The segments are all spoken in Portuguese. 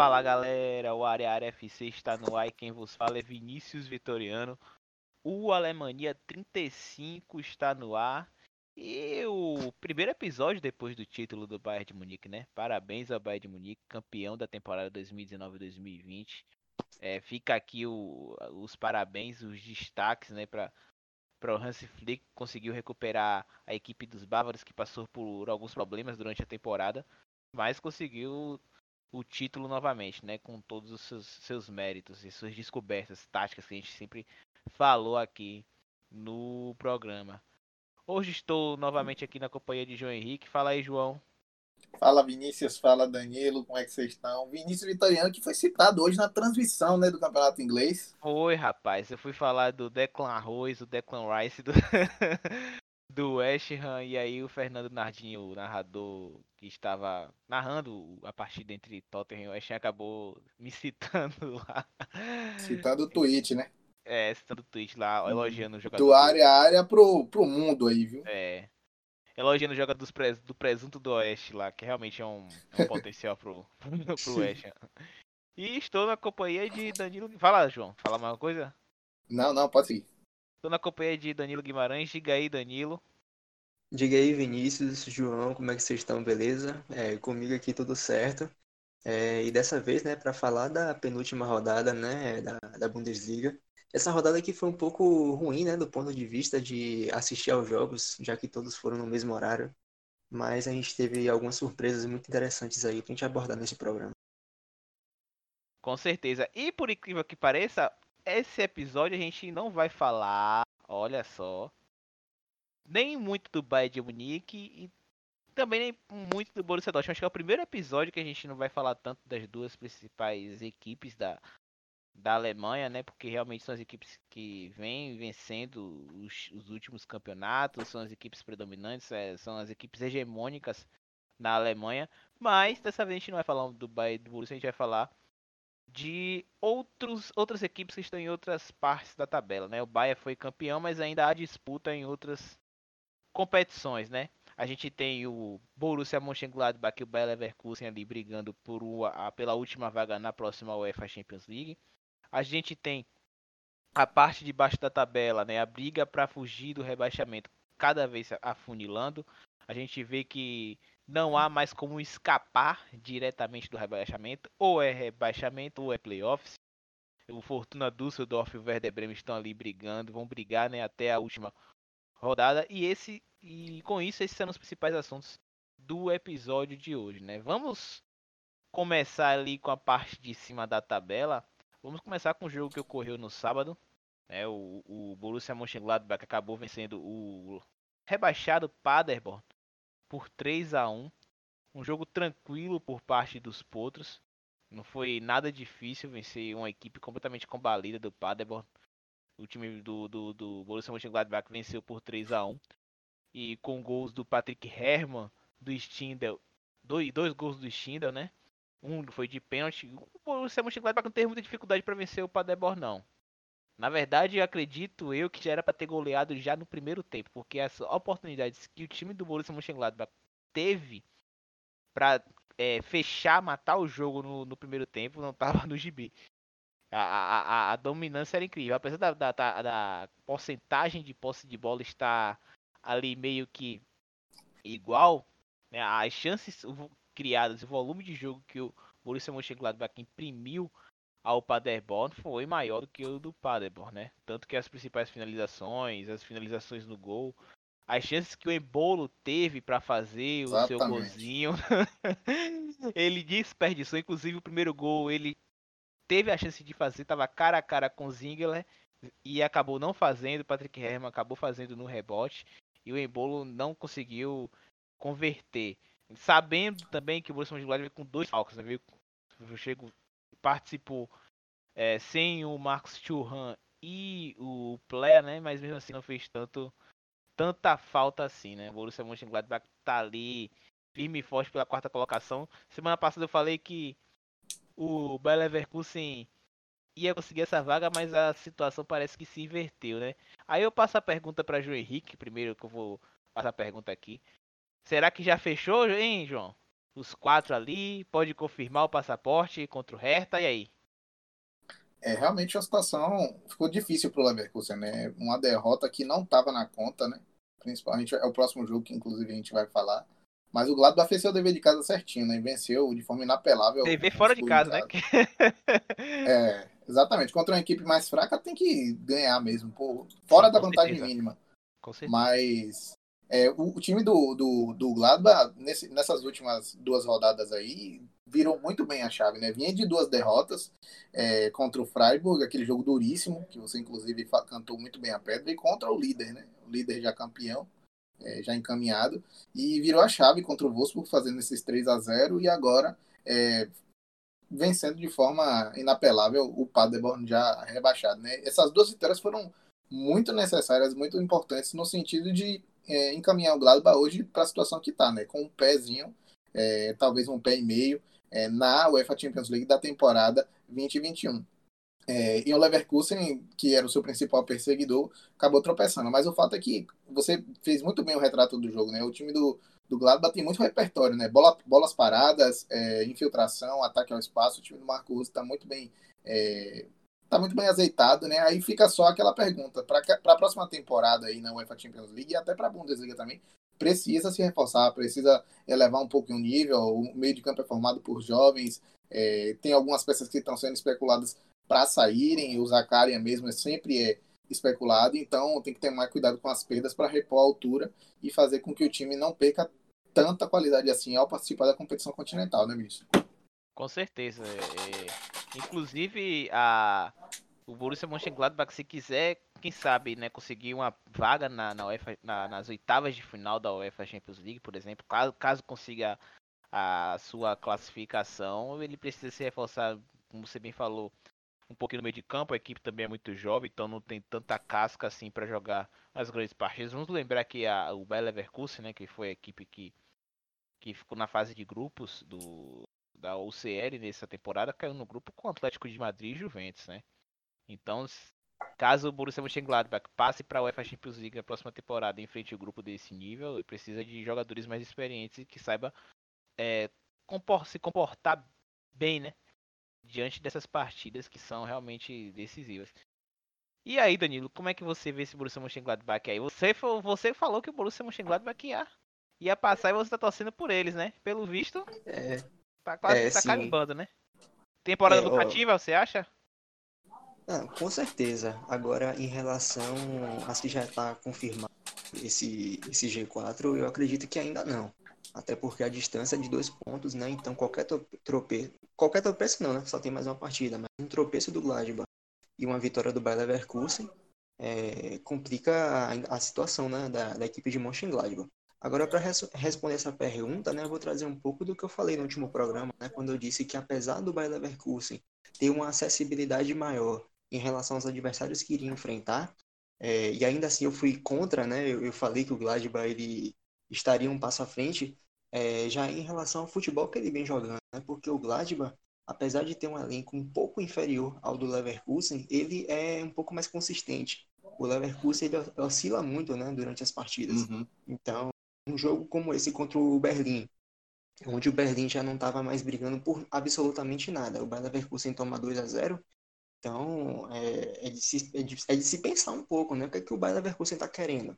Fala galera, o Área Área FC está no ar e quem vos fala é Vinícius Vitoriano. O Alemanha 35 está no ar e o primeiro episódio depois do título do Bayern de Munique, né? Parabéns ao Bayern de Munique, campeão da temporada 2019-2020. É, fica aqui o, os parabéns, os destaques, né, para para o Hansi Flick conseguiu recuperar a equipe dos bávaros que passou por alguns problemas durante a temporada, mas conseguiu o título novamente, né, com todos os seus, seus méritos e suas descobertas táticas que a gente sempre falou aqui no programa. Hoje estou novamente aqui na companhia de João Henrique. Fala aí, João. Fala Vinícius, fala Danilo, como é que vocês estão? Vinícius Vitoriano que foi citado hoje na transmissão né, do Campeonato Inglês. Foi, rapaz. Eu fui falar do Declan Arroz, do Declan Rice, do, do West Ham, e aí o Fernando Nardinho, o narrador que estava narrando a partida entre Tottenham e West Ham, acabou me citando lá. Citando o tweet, né? É, citando o tweet lá, Hum, elogiando o jogador. Do área a área pro, pro mundo aí, viu? É. Elogiando o jogador do presunto do Oeste lá, que realmente é um, é um potencial pro, pro West Ham. E estou na companhia de Danilo. Fala, João. Fala mais uma coisa? Não, não, pode seguir. Estou na companhia de Danilo Guimarães. Diga aí, Danilo. Diga aí, Vinícius, João, como é que vocês estão, beleza? É, comigo aqui tudo certo. É, e dessa vez, né, para falar da penúltima rodada, né, da, da Bundesliga. Essa rodada aqui foi um pouco ruim, né, do ponto de vista de assistir aos jogos, já que todos foram no mesmo horário. Mas a gente teve algumas surpresas muito interessantes aí pra gente abordar nesse programa. Com certeza. E por incrível que pareça, esse episódio a gente não vai falar, olha só, nem muito do Bayern de Munique e também nem muito do Borussia Dortmund. Acho que é o primeiro episódio que a gente não vai falar tanto das duas principais equipes da, da Alemanha, né? Porque realmente são as equipes que vêm vencendo os, os últimos campeonatos, são as equipes predominantes, é, são as equipes hegemônicas na Alemanha. Mas dessa vez a gente não vai falar do Bayern do Borussia, a gente vai falar de outros, outras equipes que estão em outras partes da tabela, né? O Bayern foi campeão, mas ainda há disputa em outras competições, né? A gente tem o Borussia Mönchengladbach e o Bayer Leverkusen ali brigando por uma, pela última vaga na próxima UEFA Champions League. A gente tem a parte de baixo da tabela, né? A briga para fugir do rebaixamento cada vez afunilando. A gente vê que não há mais como escapar diretamente do rebaixamento. Ou é rebaixamento ou é playoffs. O Fortuna Düsseldorf e o Werder Bremen estão ali brigando, vão brigar né, até a última rodada. E esse e com isso esses são os principais assuntos do episódio de hoje, né? Vamos começar ali com a parte de cima da tabela. Vamos começar com o jogo que ocorreu no sábado. Né? O, o Borussia Mönchengladbach acabou vencendo o rebaixado Paderborn por 3 a 1 Um jogo tranquilo por parte dos potros. Não foi nada difícil vencer uma equipe completamente combalida do Paderborn. O time do, do, do Borussia Mönchengladbach venceu por 3 a 1 E com gols do Patrick Herrmann, do Stindl. Dois, dois gols do Stindl, né? Um foi de pênalti. O Borussia Mönchengladbach não teve muita dificuldade para vencer o Paderborn, não. Na verdade, acredito eu que já era para ter goleado já no primeiro tempo, porque as oportunidades que o time do Borussia Mönchengladbach teve para fechar, matar o jogo no, no primeiro tempo, não tava no gibi. A, a, a, a dominância era incrível, apesar da, da, da, da porcentagem de posse de bola estar ali meio que igual, né, as chances criadas, o volume de jogo que o Borussia Mönchengladbach imprimiu ao Paderborn foi maior do que o do Paderborn, né? Tanto que as principais finalizações, as finalizações no gol, as chances que o Embolo teve para fazer o seu Exatamente. golzinho, ele desperdiçou. Inclusive o primeiro gol ele teve a chance de fazer, tava cara a cara com o Zingler e acabou não fazendo. O Patrick Herrmann acabou fazendo no rebote e o Embolo não conseguiu converter. Sabendo também que o Borussia Mönchengladbach veio com dois falcos, né? Veio, chego, participou é, sem o Marcos Churran e o Plea, né? Mas mesmo assim não fez tanto tanta falta assim, né? O Borussia Mönchengladbach tá ali firme e forte pela quarta colocação. Semana passada eu falei que o Bayer Leverkusen ia conseguir essa vaga, mas a situação parece que se inverteu, né? Aí eu passo a pergunta para João Henrique, primeiro que eu vou passar a pergunta aqui. Será que já fechou, hein, João? Os quatro ali, pode confirmar o passaporte contra o Hertha, e aí? É, realmente a situação ficou difícil para o Leverkusen, né? Uma derrota que não estava na conta, né? Principalmente é o próximo jogo que inclusive a gente vai falar. Mas o Gladbach fez seu dever de casa certinho, né? Venceu de forma inapelável. Dever fora de casa, né? é, exatamente. Contra uma equipe mais fraca tem que ganhar mesmo, pô, fora da vantagem certeza. mínima. Com certeza. Mas é, o, o, time do, do, do Gladbach, nesse, nessas últimas duas rodadas aí, virou muito bem a chave, né? Vinha de duas derrotas é, contra o Freiburg, aquele jogo duríssimo, que você inclusive cantou muito bem a pedra, e contra o líder, né? O líder já campeão, é, já encaminhado, e virou a chave contra o Wolfsburg, fazendo esses 3 a 0 e agora é, vencendo de forma inapelável o Paderborn já rebaixado, né? Essas duas vitórias foram muito necessárias, muito importantes no sentido de é, encaminhar o Gladbach hoje para a situação que está, né? Com um pezinho, é, talvez um pé e meio, é, na UEFA Champions League da temporada 2021. É, e o Leverkusen, que era o seu principal perseguidor, acabou tropeçando. Mas o fato é que você fez muito bem o retrato do jogo, né? O time do, do Gladbach tem muito repertório, né? Bola, bolas paradas, é, infiltração, ataque ao espaço. O time do Marco Russo está muito bem é, tá muito bem azeitado, né? Aí fica só aquela pergunta para a próxima temporada aí na UEFA Champions League e até para a Bundesliga também, precisa se reforçar, precisa elevar um pouco o nível. O meio de campo é formado por jovens, é, tem algumas peças que estão sendo especuladas para saírem, o Zacarias mesmo é sempre é especulado, então tem que ter mais cuidado com as perdas para repor a altura e fazer com que o time não perca tanta qualidade assim ao participar da competição continental, né, Vinícius? Com certeza. É, é, inclusive, a, o Borussia Mönchengladbach, se quiser, quem sabe, né, conseguir uma vaga na, na UEFA, na, nas oitavas de final da UEFA Champions League, por exemplo, caso, caso consiga a sua classificação, ele precisa se reforçar, como você bem falou, um pouquinho no meio de campo. A equipe também é muito jovem, então não tem tanta casca assim para jogar as grandes partidas. Vamos lembrar que a, o Bayer Leverkusen, né, que foi a equipe que, que ficou na fase de grupos do, da UCL nessa temporada caiu no grupo com o Atlético de Madrid e Juventus, né? Então, caso o Borussia Mönchengladbach passe para a UEFA Champions League na próxima temporada em frente ao grupo desse nível, precisa de jogadores mais experientes e que saiba é, compor se comportar bem, né? Diante dessas partidas que são realmente decisivas. E aí, Danilo, como é que você vê esse Borussia Mönchengladbach aí? Você, você falou que o Borussia Mönchengladbach ia, ia passar e você está torcendo por eles, né? Pelo visto. É, Tá quase é, tá carimbando, né? Temporada é, educativa, ó... você acha? Ah, com certeza. Agora, em relação a se já está confirmado esse, esse G4, eu acredito que ainda não. Até porque a distância é de dois pontos, né? Então qualquer tropeço. Qualquer tropeço não, né? Só tem mais uma partida. Mas um tropeço do Gladbach e uma vitória do Bayer Leverkusen é, complica a, a, situação né? da, da equipe de Mönchengladbach. Agora, para res responder essa pergunta, né, eu vou trazer um pouco do que eu falei no último programa, né, quando eu disse que apesar do Bayer Leverkusen ter uma acessibilidade maior em relação aos adversários que iria enfrentar, é, e ainda assim eu fui contra, né, eu, eu, falei que o Gladbach ele estaria um passo à frente, é, já em relação ao futebol que ele vem jogando, né, porque o Gladbach, apesar de ter um elenco um pouco inferior ao do Leverkusen, ele é um pouco mais consistente. O Leverkusen ele oscila muito, né, durante as partidas. Uhum. Então, um jogo como esse contra o Berlim, onde o Berlim já não estava mais brigando por absolutamente nada. O Bayer Leverkusen toma 2 a 0 então é, é, de se, é, de, é, de, se pensar um pouco, né? O que, é que o Bayer Leverkusen está querendo?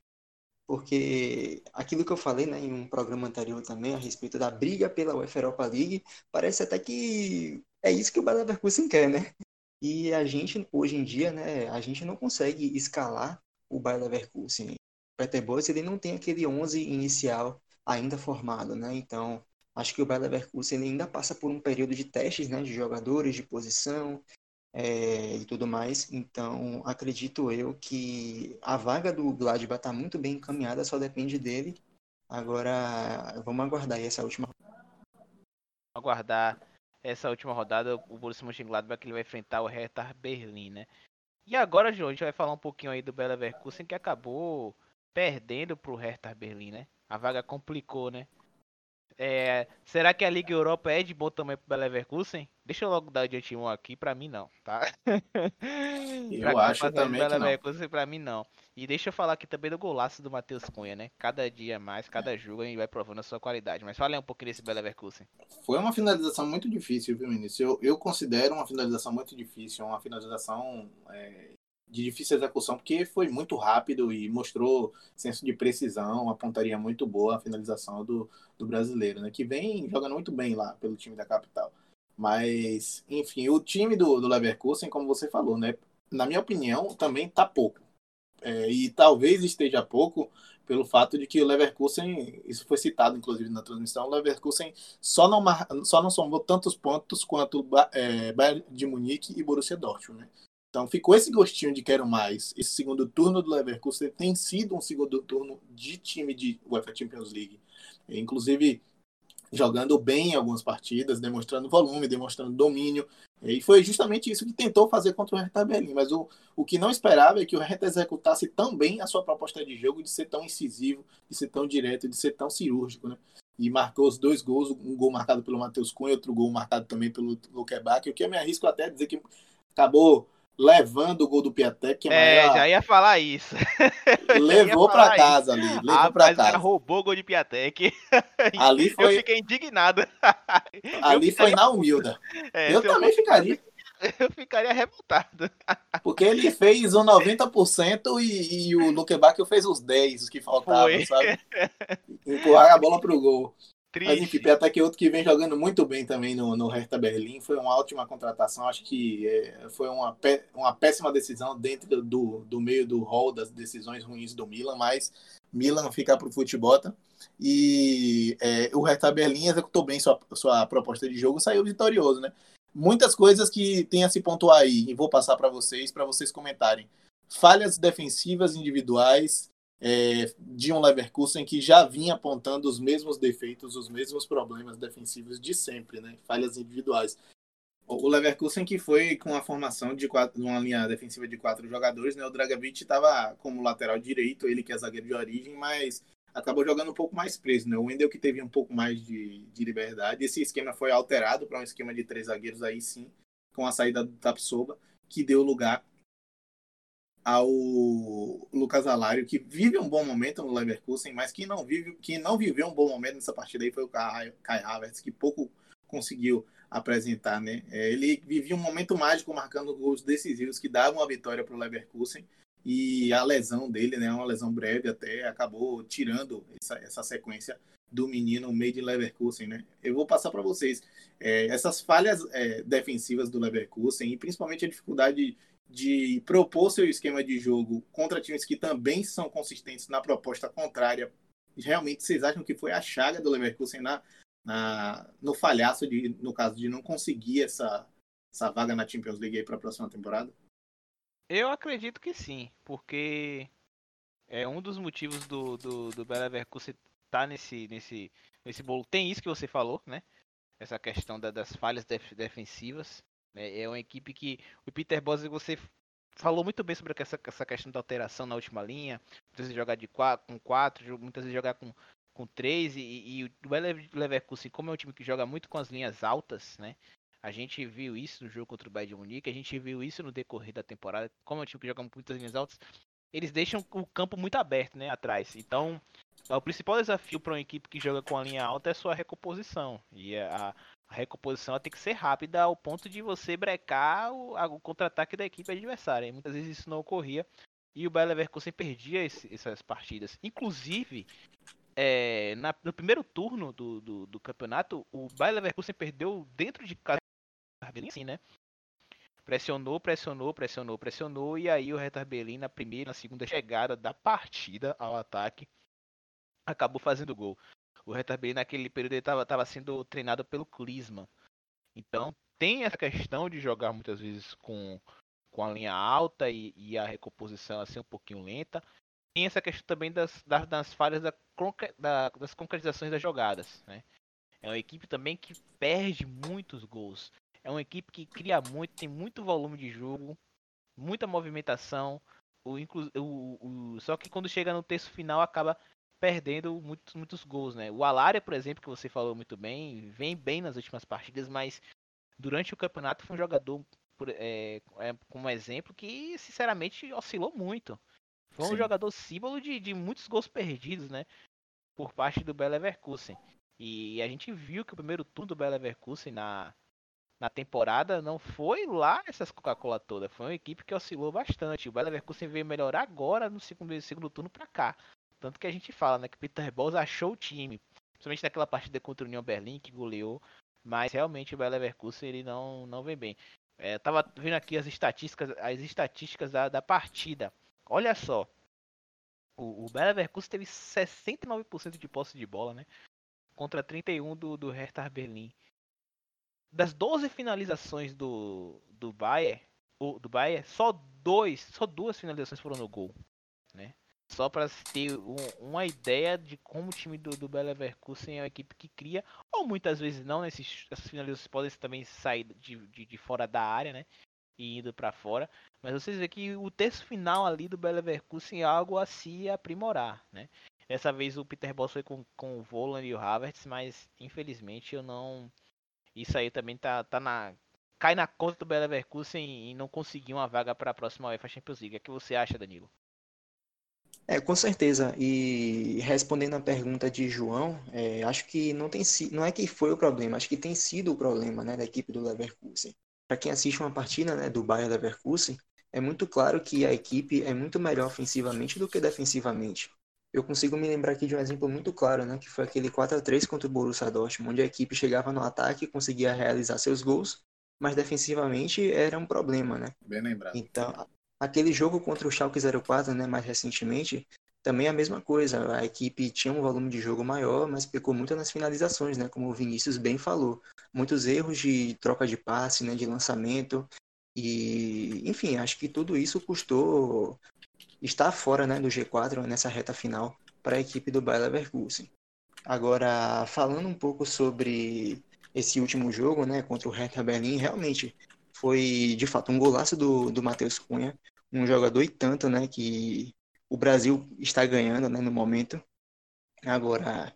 Porque aquilo que eu falei né, em um programa anterior também a respeito da briga pela UEFA Europa League, parece até que é isso que o Bayer Leverkusen quer, né? E a gente, hoje em dia, né, a gente não consegue escalar o Bayer Leverkusen. Peter Bosz, ele não tem aquele 11 inicial ainda formado, né? Então, acho que o Bayer Leverkusen ainda passa por um período de testes, né, de jogadores, de posição é, e tudo mais. Então, acredito eu que a vaga do Gladbach está muito bem encaminhada, só depende dele. Agora, vamos aguardar essa última aguardar essa última rodada, o Borussia Mönchengladbach ele vai enfrentar o Hertha Berlim, né? E agora, João, a gente vai falar um pouquinho aí do Bayer Leverkusen que acabou perdendo pro Hertha Berlim, né? A vaga complicou, né? É, será que a Liga Europa é de bom tamanho pro Leverkusen? Deixa eu logo dar de antemão aqui, pra mim não, tá? Eu acho também que não. Pra mim não. E deixa eu falar aqui também do golaço do Matheus Cunha, né? Cada dia mais, cada jogo a gente vai provando a sua qualidade. Mas fala aí um pouquinho desse Leverkusen. Foi uma finalização muito difícil, viu, Vinícius? Eu, eu considero uma finalização muito difícil, uma finalização é, de difícil execução, porque foi muito rápido e mostrou senso de precisão, uma pontaria muito boa a finalização do, do brasileiro, né? Que vem jogando muito bem lá pelo time da capital. Mas, enfim, o time do, do Leverkusen, como você falou, né? Na minha opinião, também tá pouco. É, e talvez esteja pouco pelo fato de que o Leverkusen, isso foi citado inclusive na transmissão, o Leverkusen só não, só não somou tantos pontos quanto é, Bayern de Munique e Borussia Dortmund, né? Então ficou esse gostinho de quero mais. Esse segundo turno do Leverkusen tem sido um segundo turno de time de UEFA Champions League. Inclusive jogando bem em algumas partidas, demonstrando volume, demonstrando domínio. E foi justamente isso que tentou fazer contra o Hertha Berlim. Mas o, o que não esperava é que o Hertha executasse tão bem a sua proposta de jogo, de ser tão incisivo, de ser tão direto, de ser tão cirúrgico, né? E marcou os dois gols, um gol marcado pelo Matheus Cunha, outro gol marcado também pelo Luque Bach, o que eu me arrisco até a dizer que acabou levando o gol do Piatek. Que é, é já ia falar isso. Levou para casa isso. ali. Levou ah, para casa. roubou o gol de Piatek. Ali foi... Eu fiquei indignado. Ali eu foi na humilda. É, eu também eu ficaria. Eu ficaria revoltado. Porque ele fez um 90% e, e o Luquebac fez os 10 os que faltavam, foi. sabe? Empurrar a bola pro gol. Triste. Mas enfim, até que outro que vem jogando muito bem também no, no Hertha Berlim. Foi uma ótima contratação. Acho que é, foi uma, pé, uma péssima decisão dentro do, do meio do hall das decisões ruins do Milan, mas Milan fica para o futebol. E é, o Hertha Berlim executou bem sua, sua proposta de jogo saiu vitorioso, né? Muitas coisas que tem a se pontuar aí, e vou passar para vocês, para vocês comentarem. Falhas defensivas individuais, é, de um Leverkusen que já vinha apontando os mesmos defeitos, os mesmos problemas defensivos de sempre, né? Falhas individuais. O Leverkusen que foi com a formação de quatro, uma linha defensiva de quatro jogadores, né? O Dragovic estava como lateral direito, ele que é zagueiro de origem, mas acabou jogando um pouco mais preso, né? O Wendel que teve um pouco mais de, de liberdade. Esse esquema foi alterado para um esquema de três zagueiros aí sim, com a saída do Tapsoba, que deu lugar ao Lucas Alário, que vive um bom momento no Leverkusen, mas que não, vive, que não viveu um bom momento nessa partida aí foi o Kai, Havertz, que pouco conseguiu apresentar, né? É, ele vivia um momento mágico marcando gols decisivos que davam a vitória para o Leverkusen e a lesão dele, né, uma lesão breve até, acabou tirando essa, essa sequência do menino made in Leverkusen, né? Eu vou passar para vocês é, essas falhas é, defensivas do Leverkusen e principalmente a dificuldade de propor seu esquema de jogo contra times que também são consistentes na proposta contrária, realmente vocês acham que foi a chaga do Leverkusen na, na, no falhaço, de, no caso de não conseguir essa, essa vaga na Champions League para a próxima temporada? Eu acredito que sim, porque é um dos motivos do, do, do Leverkusen estar tá nesse, nesse, nesse bolo. Tem isso que você falou, né? Essa questão da, das falhas def, defensivas. É, é uma equipe que o Peter Bosz você falou muito bem sobre essa, essa questão da alteração na última linha, muitas vezes jogar de quatro, com 4, muitas vezes jogar com, com 3 e, e o Leverkusen, como é um time que joga muito com as linhas altas, né? A gente viu isso no jogo contra o Bayern de Munique, a gente viu isso no decorrer da temporada, como é um time que joga com muitas linhas altas, eles deixam o campo muito aberto, né, atrás. Então, o principal desafio para uma equipe que joga com a linha alta é a sua recomposição. E a recomposição tem que ser rápida ao ponto de você brecar o, o contra-ataque da equipe adversária. E muitas vezes isso não ocorria e o Bayer Leverkusen perdia esse, essas partidas. Inclusive, é, na, no primeiro turno do, do, do, campeonato, o Bayer Leverkusen perdeu dentro de casa, assim, né? Pressionou, pressionou, pressionou, pressionou, e aí o Hertha na primeira, na segunda chegada da partida ao ataque, acabou fazendo gol o Hertha Berlim naquele período estava tava sendo treinado pelo Klinsmann. Então tem essa questão de jogar muitas vezes com, com a linha alta e, e a recomposição assim um pouquinho lenta. Tem essa questão também das, das, das falhas da, da, das concretizações das jogadas. Né? É uma equipe também que perde muitos gols. É uma equipe que cria muito, tem muito volume de jogo, muita movimentação. O, o, o, só que quando chega no terço final acaba perdendo muitos, muitos gols, né? O Alária, por exemplo, que você falou muito bem, vem bem nas últimas partidas, mas durante o campeonato foi um jogador, por, é, é, como exemplo, que sinceramente oscilou muito. Foi um Sim. jogador símbolo de, de muitos gols perdidos, né? Por parte do Bela Leverkusen. E a gente viu que o primeiro turno do Bela Leverkusen na, na temporada não foi lá essas Coca-Cola toda. Foi uma equipe que oscilou bastante. O Bela Leverkusen veio melhorar agora no segundo, segundo turno para cá. Tanto que a gente fala, né, que Peter Bosz achou o time, principalmente naquela partida contra o União Berlim que goleou, mas realmente o Bayer Leverkusen ele não não vem bem. É, tava vendo aqui as estatísticas, as estatísticas da, da partida. Olha só. O, o Bayer Leverkusen teve 69% de posse de bola, né? Contra 31 do do Hertha Berlim. Das 12 finalizações do do Bayer, o, do Bayer, só dois, só duas finalizações foram no gol? Só para ter um, uma ideia de como o time do, do Leverkusen é uma equipe que cria, ou muitas vezes não, nesses, essas finalizações podem também sair de, de, de fora da área, né? E indo para fora. Mas vocês veem que o terço final ali do Bayer Leverkusen é algo a se aprimorar, né? Dessa vez o Peter Boss foi com, com o Volan e o Havertz, mas infelizmente eu não. Isso aí também tá, tá na. Cai na conta do Bayer Leverkusen e não conseguir uma vaga para a próxima UEFA Champions League. O que você acha, Danilo? É, com certeza. E respondendo a pergunta de João, é, acho que não tem sido, não é que foi o problema, acho que tem sido o problema, né, da equipe do Leverkusen. Para quem assiste uma partida, né, do Bayern Leverkusen, é muito claro que a equipe é muito melhor ofensivamente do que defensivamente. Eu consigo me lembrar aqui de um exemplo muito claro, né, que foi aquele 4 a 3 contra o Borussia Dortmund, onde a equipe chegava no ataque e conseguia realizar seus gols, mas defensivamente era um problema, né? Bem lembrado. Então, Aquele jogo contra o Schalke 04, né, mais recentemente, também é a mesma coisa. A equipe tinha um volume de jogo maior, mas pecou muito nas finalizações, né, como o Vinícius bem falou. Muitos erros de troca de passe, né, de lançamento. E, enfim, acho que tudo isso custou estar fora né, do G4 nessa reta final para a equipe do Bayer Leverkusen. Agora, falando um pouco sobre esse último jogo, né, contra o Hertha Berlim, realmente foi de fato um golaço do, do Matheus Cunha um jogador e tanto, né, que o Brasil está ganhando, né, no momento. Agora,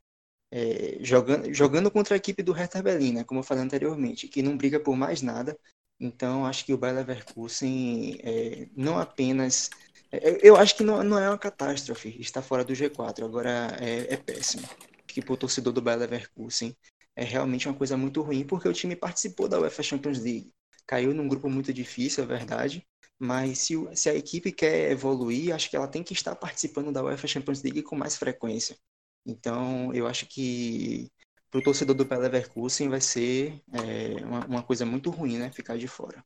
é, jogando, jogando contra a equipe do Hertha Berlin, né, como eu falei anteriormente, que não briga por mais nada. Então, acho que o Bayer Leverkusen é, não apenas... É, eu acho que não, não é uma catástrofe estar fora do G4, agora é, é péssimo. Que para o torcedor do Bayer Leverkusen é realmente uma coisa muito ruim, porque o time participou da UEFA Champions League. Caiu num grupo muito difícil, é verdade, mas se, se a equipe quer evoluir, acho que ela tem que estar participando da UEFA Champions League com mais frequência. Então, eu acho que para o torcedor do Bayer Leverkusen vai ser é, uma, uma, coisa muito ruim, né? Ficar de fora.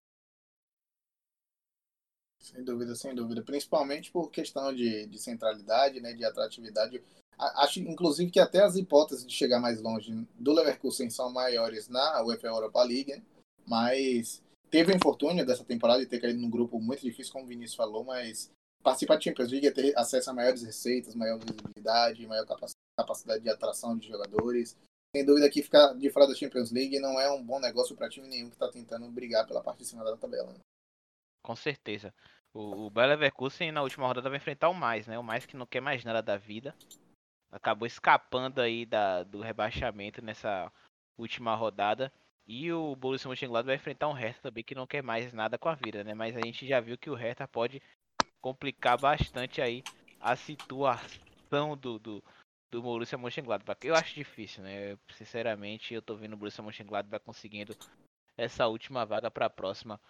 Sem dúvida, sem dúvida. Principalmente por questão de, de centralidade, né? De atratividade. Acho, inclusive, que até as hipóteses de chegar mais longe do Leverkusen são maiores na UEFA Europa League, né? mas teve o infortúnio dessa temporada de ter caído num grupo muito difícil, como o Vinícius falou, mas participar de Champions League é ter acesso a maiores receitas, maior visibilidade, maior capacidade de atração de jogadores. Sem dúvida que ficar de fora da Champions League não é um bom negócio para time nenhum que está tentando brigar pela parte de cima da tabela. Né? Com certeza. O, o Bayer Leverkusen na última rodada vai enfrentar o mais, né? O mais que não quer mais nada da vida. Acabou escapando aí da, do rebaixamento nessa última rodada. E o Borussia Mönchengladbach vai enfrentar um Hertha também que não quer mais nada com a vida, né? Mas a gente já viu que o Hertha pode complicar bastante aí a situação do, do, do Borussia Mönchengladbach. Eu acho difícil, né? Sinceramente, eu tô vendo o Borussia Mönchengladbach conseguindo essa última vaga para a próxima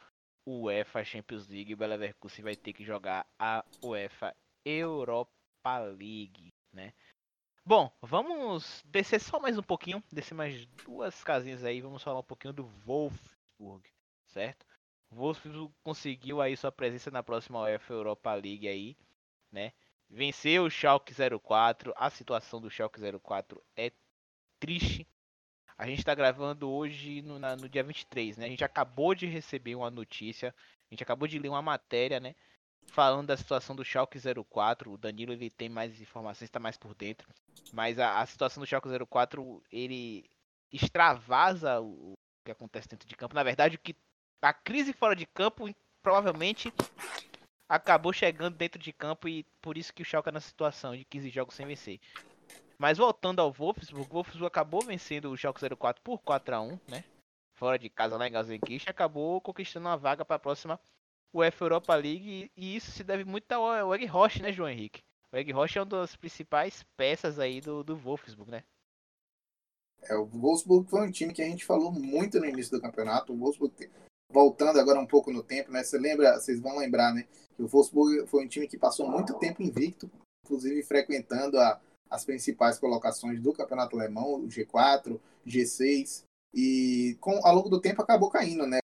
UEFA Champions League. O Bela Leverkusen vai ter que jogar a UEFA Europa League, né? Bom, vamos descer só mais um pouquinho, descer mais duas casinhas aí, vamos falar um pouquinho do Wolfsburg, certo? O Wolfsburg conseguiu aí sua presença na próxima UEFA Europa League aí, né? Venceu o Schalke 04, a situação do Schalke 04 é triste. A gente está gravando hoje no, na, no dia 23, né? A gente acabou de receber uma notícia, a gente acabou de ler uma matéria, né? Falando da situação do Schalke 04, o Danilo ele tem mais informações, está mais por dentro, mas a, a, situação do Schalke 04, ele extravasa o, o que acontece dentro de campo. Na verdade, o que a crise fora de campo provavelmente acabou chegando dentro de campo e por isso que o Schalke é na situação de 15 jogos sem vencer. Mas voltando ao Wolfsburg, o Wolfsburg acabou vencendo o Schalke 04 por 4 a 1 né? Fora de casa lá em acabou conquistando uma vaga para a próxima UEFA Europa League e isso se deve muito ao Egg Roche, né, João Henrique? O Egg Roche é uma das principais peças aí do, do Wolfsburg, né? É, o Wolfsburg foi um time que a gente falou muito no início do campeonato. O Wolfsburg, voltando agora um pouco no tempo, né? Você lembra, vocês vão lembrar, né? Que o Wolfsburg foi um time que passou muito tempo invicto, inclusive frequentando a, as principais colocações do campeonato alemão, o G4, G6, e com, ao longo do tempo acabou caindo, né?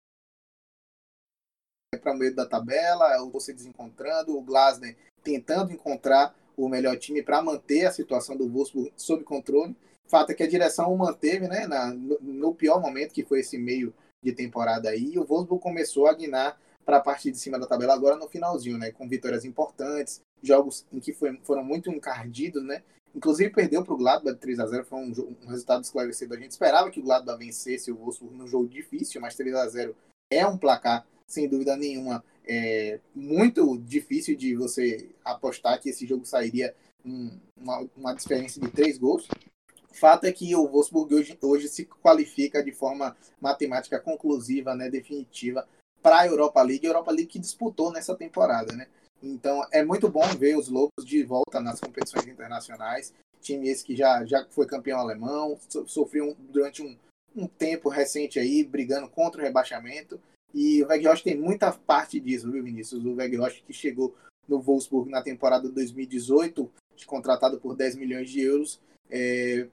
Para o meio da tabela, você desencontrando, o Glasner tentando encontrar o melhor time para manter a situação do Wolfsburg sob controle. Fato é que a direção o manteve, né? Na, no, pior momento, que foi esse meio de temporada aí, o Wolfsburg começou a guinar para a parte de cima da tabela agora no finalzinho, né? Com vitórias importantes, jogos em que foi, foram muito encardidos, né? Inclusive perdeu para o Gladbach 3 a 0 foi um, um, resultado esclarecido. A gente esperava que o Gladbach vencesse o Wolfsburg num jogo difícil, mas 3 a 0 é um placar, sem dúvida nenhuma, é muito difícil de você apostar que esse jogo sairia um, uma, uma diferença de três gols. Fato é que o Wolfsburg hoje, hoje se qualifica de forma matemática conclusiva, né, definitiva, para a Europa League, a Europa League que disputou nessa temporada, né? Então é muito bom ver os Lobos de volta nas competições internacionais. Time esse que já, já foi campeão alemão, sofreu durante um, um tempo recente aí, brigando contra o rebaixamento. E o Weghorst tem muita parte disso, viu, Vinícius? O Weghorst que chegou no Wolfsburg na temporada 2018, contratado por 10 milhões de euros, é,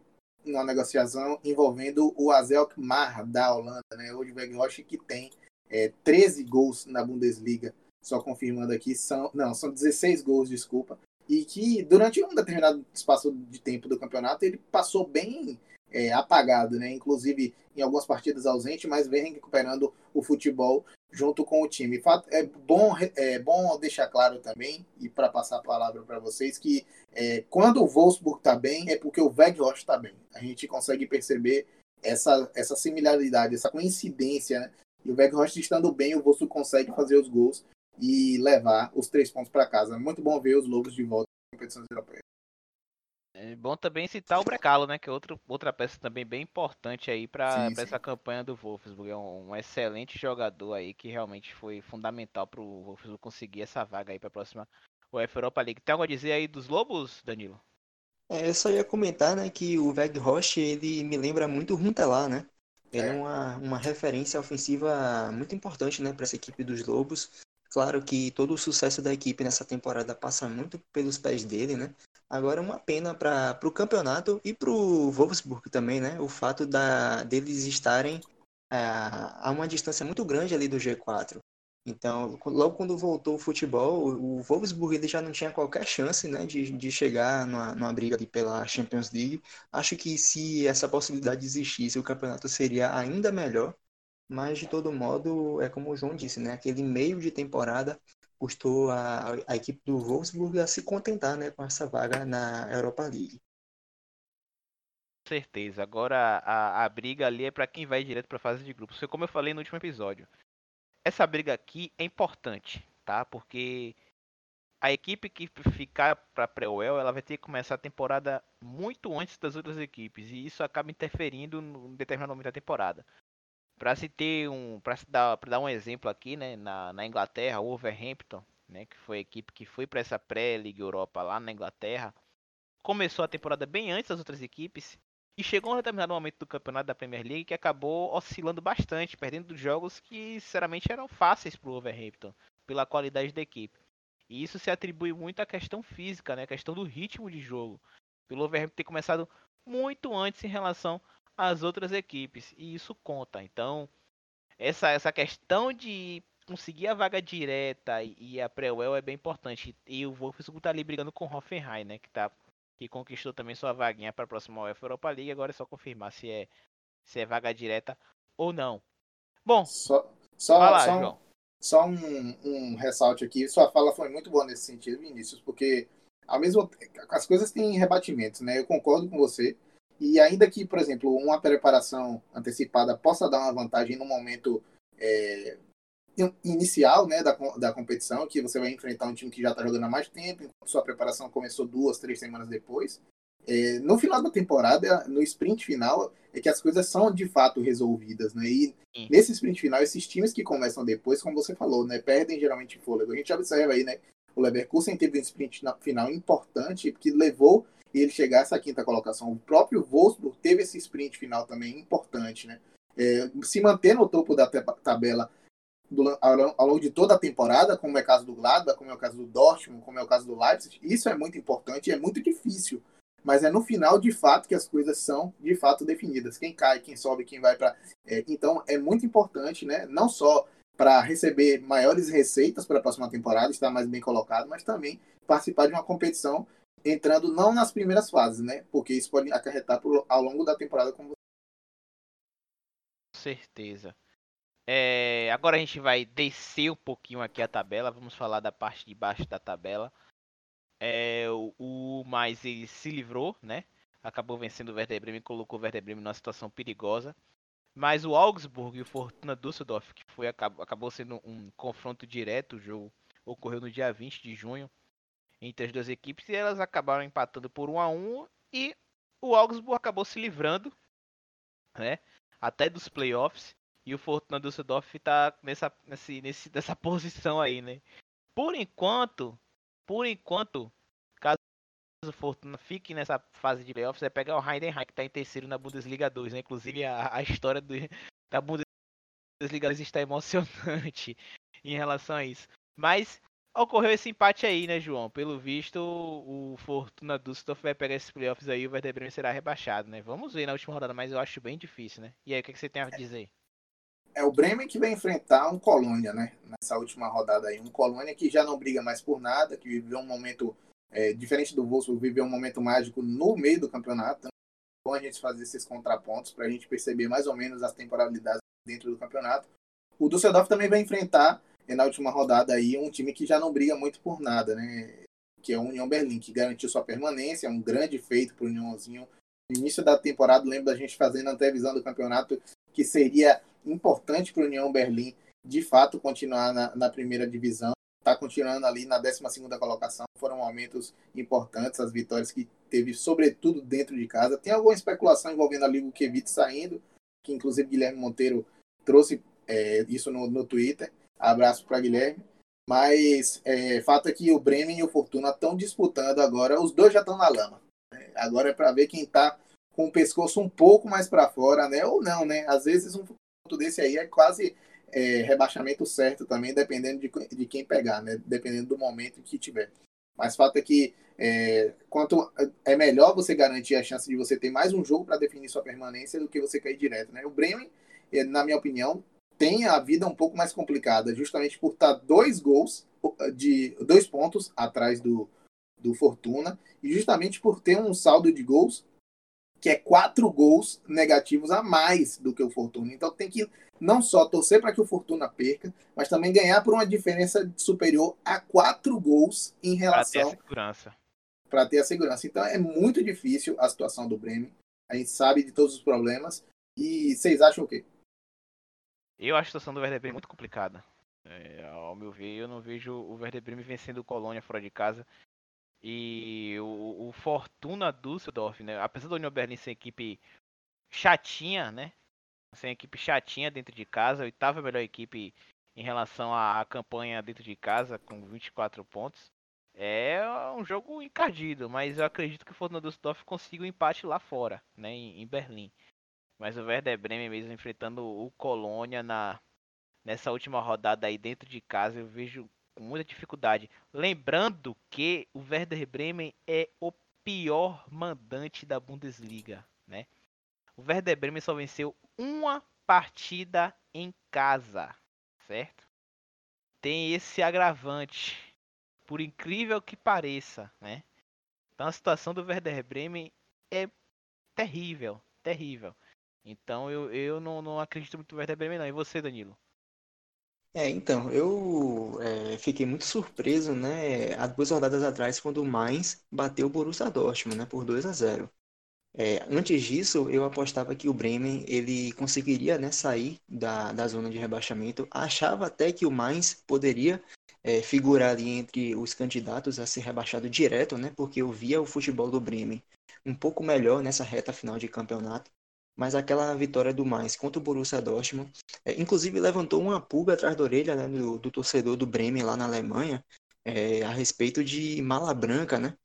uma negociação envolvendo o Azelkmaar da Holanda. Né? Hoje o Weghorst que tem é, 13 gols na Bundesliga só confirmando aqui, são, não, são 16 gols, desculpa, e que durante um determinado espaço de tempo do campeonato ele passou bem é, apagado, né? Inclusive em algumas partidas ausente, mas vem recuperando o futebol junto com o time. É bom, é bom deixar claro também, e para passar a palavra para vocês, que é, quando o Wolfsburg está bem, é porque o Weghorst está bem. A gente consegue perceber essa, essa similaridade, essa coincidência, né? E o Weghorst estando bem, o Wolfsburg consegue fazer os gols e levar os três pontos para casa. Muito bom ver os Lobos de volta em competições europeias. É bom também citar o Brecalo, né? Que é outro, outra peça também bem importante aí para essa campanha do Wolfsburg. É um, um, excelente jogador aí que realmente foi fundamental para o Wolfsburg conseguir essa vaga aí para a próxima UEFA Europa League. Tem algo a dizer aí dos Lobos, Danilo? É, eu só ia comentar, né, que o Veg Roche, ele me lembra muito o Runtelar, né? Ele é, é uma, uma referência ofensiva muito importante, né, para essa equipe dos Lobos. Claro que todo o sucesso da equipe nessa temporada passa muito pelos pés dele, né? Agora, uma pena para o campeonato e para o Wolfsburg também, né? O fato da, deles estarem a, é, a uma distância muito grande ali do G4. Então, logo quando voltou o futebol, o Wolfsburg ele já não tinha qualquer chance né, de, de chegar numa, numa briga ali pela Champions League. Acho que se essa possibilidade existisse, o campeonato seria ainda melhor. Mas, de todo modo, é como o João disse, né? Aquele meio de temporada custou a, a equipe do Wolfsburg a se contentar né, com essa vaga na Europa League. Com certeza. Agora, a, a briga ali é para quem vai direto para a fase de grupos. Como eu falei no último episódio. Essa briga aqui é importante, tá? Porque a equipe que ficar para pré-well, ela vai ter que começar a temporada muito antes das outras equipes e isso acaba interferindo em determinado momento da temporada. Para se ter um, para dar, dar um exemplo aqui, né, na, na Inglaterra, o Wolverhampton, né, que foi a equipe que foi para essa pré-Liga Europa lá na Inglaterra, começou a temporada bem antes das outras equipes e chegou a um determinado momento do campeonato da Premier League que acabou oscilando bastante, perdendo jogos que sinceramente eram fáceis para o Wolverhampton pela qualidade da equipe. E isso se atribui muito à questão física, né, a questão do ritmo de jogo. Pelo Wolverhampton ter começado muito antes em relação as outras equipes. E isso conta. Então, essa, essa questão de conseguir a vaga direta e a pré-well é bem importante. E o Wolfsburg tá ali brigando com o Hoffenheim, né? Que, tá, que conquistou também sua vaguinha para a próxima UEFA Europa League. Agora é só confirmar se é, se é vaga direta ou não. Bom, só, só, lá, só, João. só um, um ressalte aqui. Sua fala foi muito boa nesse sentido, Vinícius, porque ao mesmo as coisas têm rebatimentos, né? Eu concordo com você. E ainda que, por exemplo, uma preparação antecipada possa dar uma vantagem no momento é, inicial né, da, da competição, que você vai enfrentar um time que já está jogando há mais tempo, enquanto sua preparação começou duas, três semanas depois, é, no final da temporada, no sprint final, é que as coisas são de fato resolvidas, né? E Sim. nesse sprint final, esses times que começam depois, como você falou, né, perdem geralmente fôlego. A gente observa aí, né? O Leverkusen teve um sprint na- final importante que levou ele chegar essa quinta colocação. O próprio Wolfsburg teve esse sprint final também importante, né? É, se manter no topo da tabela do- ao, ao longo de toda a temporada, como é o caso do Gladbach, como é o caso do Dortmund, como é o caso do Leipzig, isso é muito importante e é muito difícil. Mas é no final, de fato, que as coisas são, de fato, definidas. Quem cai, quem sobe, quem vai para... então, é muito importante, né? Não só para receber maiores receitas para a próxima temporada, estar mais bem colocado, mas também participar de uma competição entrando não nas primeiras fases, né? Porque isso pode acarretar pro- ao longo da temporada, Com certeza. É, agora a gente vai descer um pouquinho aqui a tabela. Vamos falar da parte de baixo da tabela. É, o, o mais ele se livrou, né? Acabou vencendo o Werder Bremen, colocou o Werder Bremen numa situação perigosa. Mas o Augsburg e o Fortuna Düsseldorf, que foi acabou sendo um confronto direto, o jogo ocorreu no dia 20 de junho entre as duas equipes e elas acabaram empatando por 1 a 1 e o Augsburg acabou se livrando, né? Até dos playoffs e o Fortuna Düsseldorf tá nessa nesse, nesse nessa posição aí, né? Por enquanto, por enquanto, caso o Fortuna fique nessa fase de playoffs, é pegar o Heidenheim que tá em terceiro na Bundesliga 2, né? Inclusive a, a história do, da Bundesliga 2 está emocionante em relação a isso. Mas ocorreu esse empate aí, né, João? Pelo visto, o Fortuna Düsseldorf vai pegar esses playoffs aí e o Werder Bremen será rebaixado, né? Vamos ver na última rodada, mas eu acho bem difícil, né? E aí, o que, que você tem a dizer? é o Bremen que vai enfrentar um Colônia, né? Nessa última rodada aí. Um Colônia que já não briga mais por nada, que viveu um momento é, diferente do Wolfsburg, viveu um momento mágico no meio do campeonato. Então, é bom a gente fazer esses contrapontos para a gente perceber mais ou menos as temporalidades dentro do campeonato. O Düsseldorf também vai enfrentar é, na última rodada aí um time que já não briga muito por nada, né? Que é o União Berlim, que garantiu sua permanência, é um grande feito para o Uniãozinho. No início da temporada, lembro da gente fazendo a antevisão do campeonato que seria importante para o União Berlim de fato continuar na, na primeira divisão. Está continuando ali na 12 colocação. Foram momentos importantes, as vitórias que teve, sobretudo dentro de casa. Tem alguma especulação envolvendo a Liga Kevit saindo, que inclusive Guilherme Monteiro trouxe é, isso no, no Twitter. Abraço para Guilherme. Mas é, fato é que o Bremen e o Fortuna estão disputando agora. Os dois já estão na lama. Agora é para ver quem está com o pescoço um pouco mais para fora, né? Ou não, né? Às vezes um ponto desse aí é quase é, rebaixamento certo também, dependendo de, de, quem pegar, né? Dependendo do momento que tiver. Mas fato é que é, quanto é melhor você garantir a chance de você ter mais um jogo para definir sua permanência do que você cair direto, né? O Bremen, na minha opinião, tem a vida um pouco mais complicada, justamente por estar dois gols de dois pontos atrás do, do Fortuna e justamente por ter um saldo de gols que é quatro gols negativos a mais do que o Fortuna. Então tem que não só torcer para que o Fortuna perca, mas também ganhar por uma diferença superior a quatro gols em relação para ter a segurança. Para ter a segurança. Então é muito difícil a situação do Bremen. A gente sabe de todos os problemas. E vocês acham o quê? Eu acho a situação do Werder Bremen muito complicada. É, ao meu ver, eu não vejo o Werder Bremen vencendo o Colônia fora de casa. E o, o Fortuna Düsseldorf, né? Apesar do Union Berlin ser equipe chatinha, né? Equipe chatinha dentro de casa, a oitava melhor equipe em relação à, à campanha dentro de casa, com 24 pontos. É um jogo encardido, mas eu acredito que o Fortuna Düsseldorf consiga o um empate lá fora, né? Em, em Berlim. Mas o Werder Bremen mesmo enfrentando o Colônia na, nessa última rodada aí dentro de casa, eu vejo com muita dificuldade. Lembrando que o Werder Bremen é o pior mandante da Bundesliga, né? O Werder Bremen só venceu uma partida em casa, certo? Tem esse agravante, por incrível que pareça, né? Então a situação do Werder Bremen é terrível, terrível. Então eu, eu não, não acredito muito no Werder Bremen não. E você, Danilo? É, então, eu é, fiquei muito surpreso, né, há duas rodadas atrás, quando o Mainz bateu o Borussia Dortmund, né, por 2 a 0. É, antes disso, eu apostava que o Bremen ele conseguiria né, sair da, da zona de rebaixamento. Achava até que o Mainz poderia é, figurar ali entre os candidatos a ser rebaixado direto, né, porque eu via o futebol do Bremen um pouco melhor nessa reta final de campeonato. Mas aquela vitória do Mainz contra o Borussia Dortmund, é, inclusive levantou uma pulga atrás da orelha né, do, do, torcedor do Bremen lá na Alemanha, é, a respeito de mala branca, né?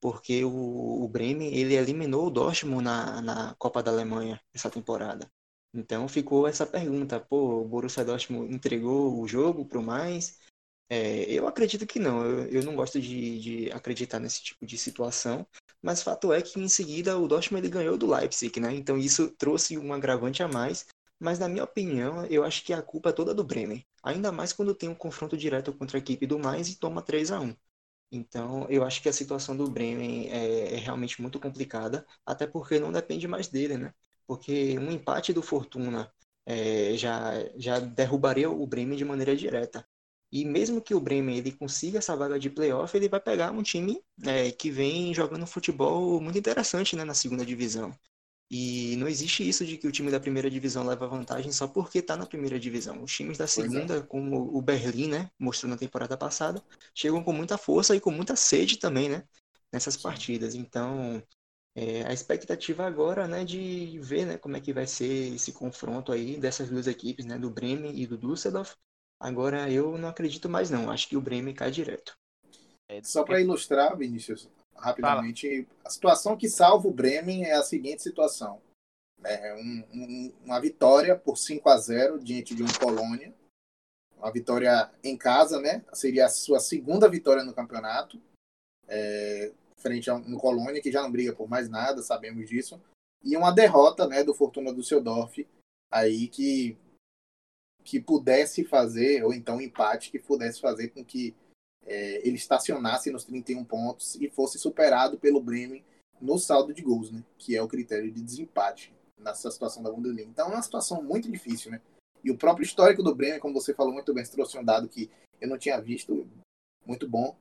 Porque o, o Bremen ele eliminou o Dortmund na, na Copa da Alemanha essa temporada. Então ficou essa pergunta, pô, o Borussia Dortmund entregou o jogo para o mais? É, eu acredito que não, eu, eu não gosto de, de, acreditar nesse tipo de situação, mas fato é que em seguida o Dortmund ele ganhou do Leipzig, né? Então isso trouxe um agravante a mais, mas na minha opinião, eu acho que a culpa é toda do Bremen, ainda mais quando tem um confronto direto contra a equipe do mais e toma 3 a 1 então, eu acho que a situação do Bremen é, é, realmente muito complicada, até porque não depende mais dele, né? Porque um empate do Fortuna é, já, já derrubaria o Bremen de maneira direta. E mesmo que o Bremen ele consiga essa vaga de playoff, ele vai pegar um time é, que vem jogando futebol muito interessante né, na segunda divisão. E não existe isso de que o time da primeira divisão leva vantagem só porque está na primeira divisão. Os times da é. segunda, é. como o Berlim, né, mostrou na temporada passada, chegam com muita força e com muita sede também, né, nessas partidas. Então, é, a expectativa agora, né, de ver, né, como é que vai ser esse confronto aí dessas duas equipes, né, do Bremen e do Düsseldorf, Agora eu não acredito mais não, acho que o Bremen cai direto. É, Só para ilustrar, Vinícius, rapidamente, Fala. a situação que salva o Bremen é a seguinte situação. É um, um, uma vitória por 5 a 0 diante de um Colônia. Uma vitória em casa, né? Seria a sua segunda vitória no campeonato. É, frente a um Colônia, que já não briga por mais nada, sabemos disso. E uma derrota né, do Fortuna Düsseldorf, aí que que pudesse fazer, ou então um empate que pudesse fazer com que é, ele estacionasse nos 31 pontos e fosse superado pelo Bremen no saldo de gols, né? Que é o critério de desempate nessa situação da Bundesliga. Então é uma situação muito difícil, né? E o próprio histórico do Bremen, como você falou muito bem, você trouxe um dado que eu não tinha visto, muito bom.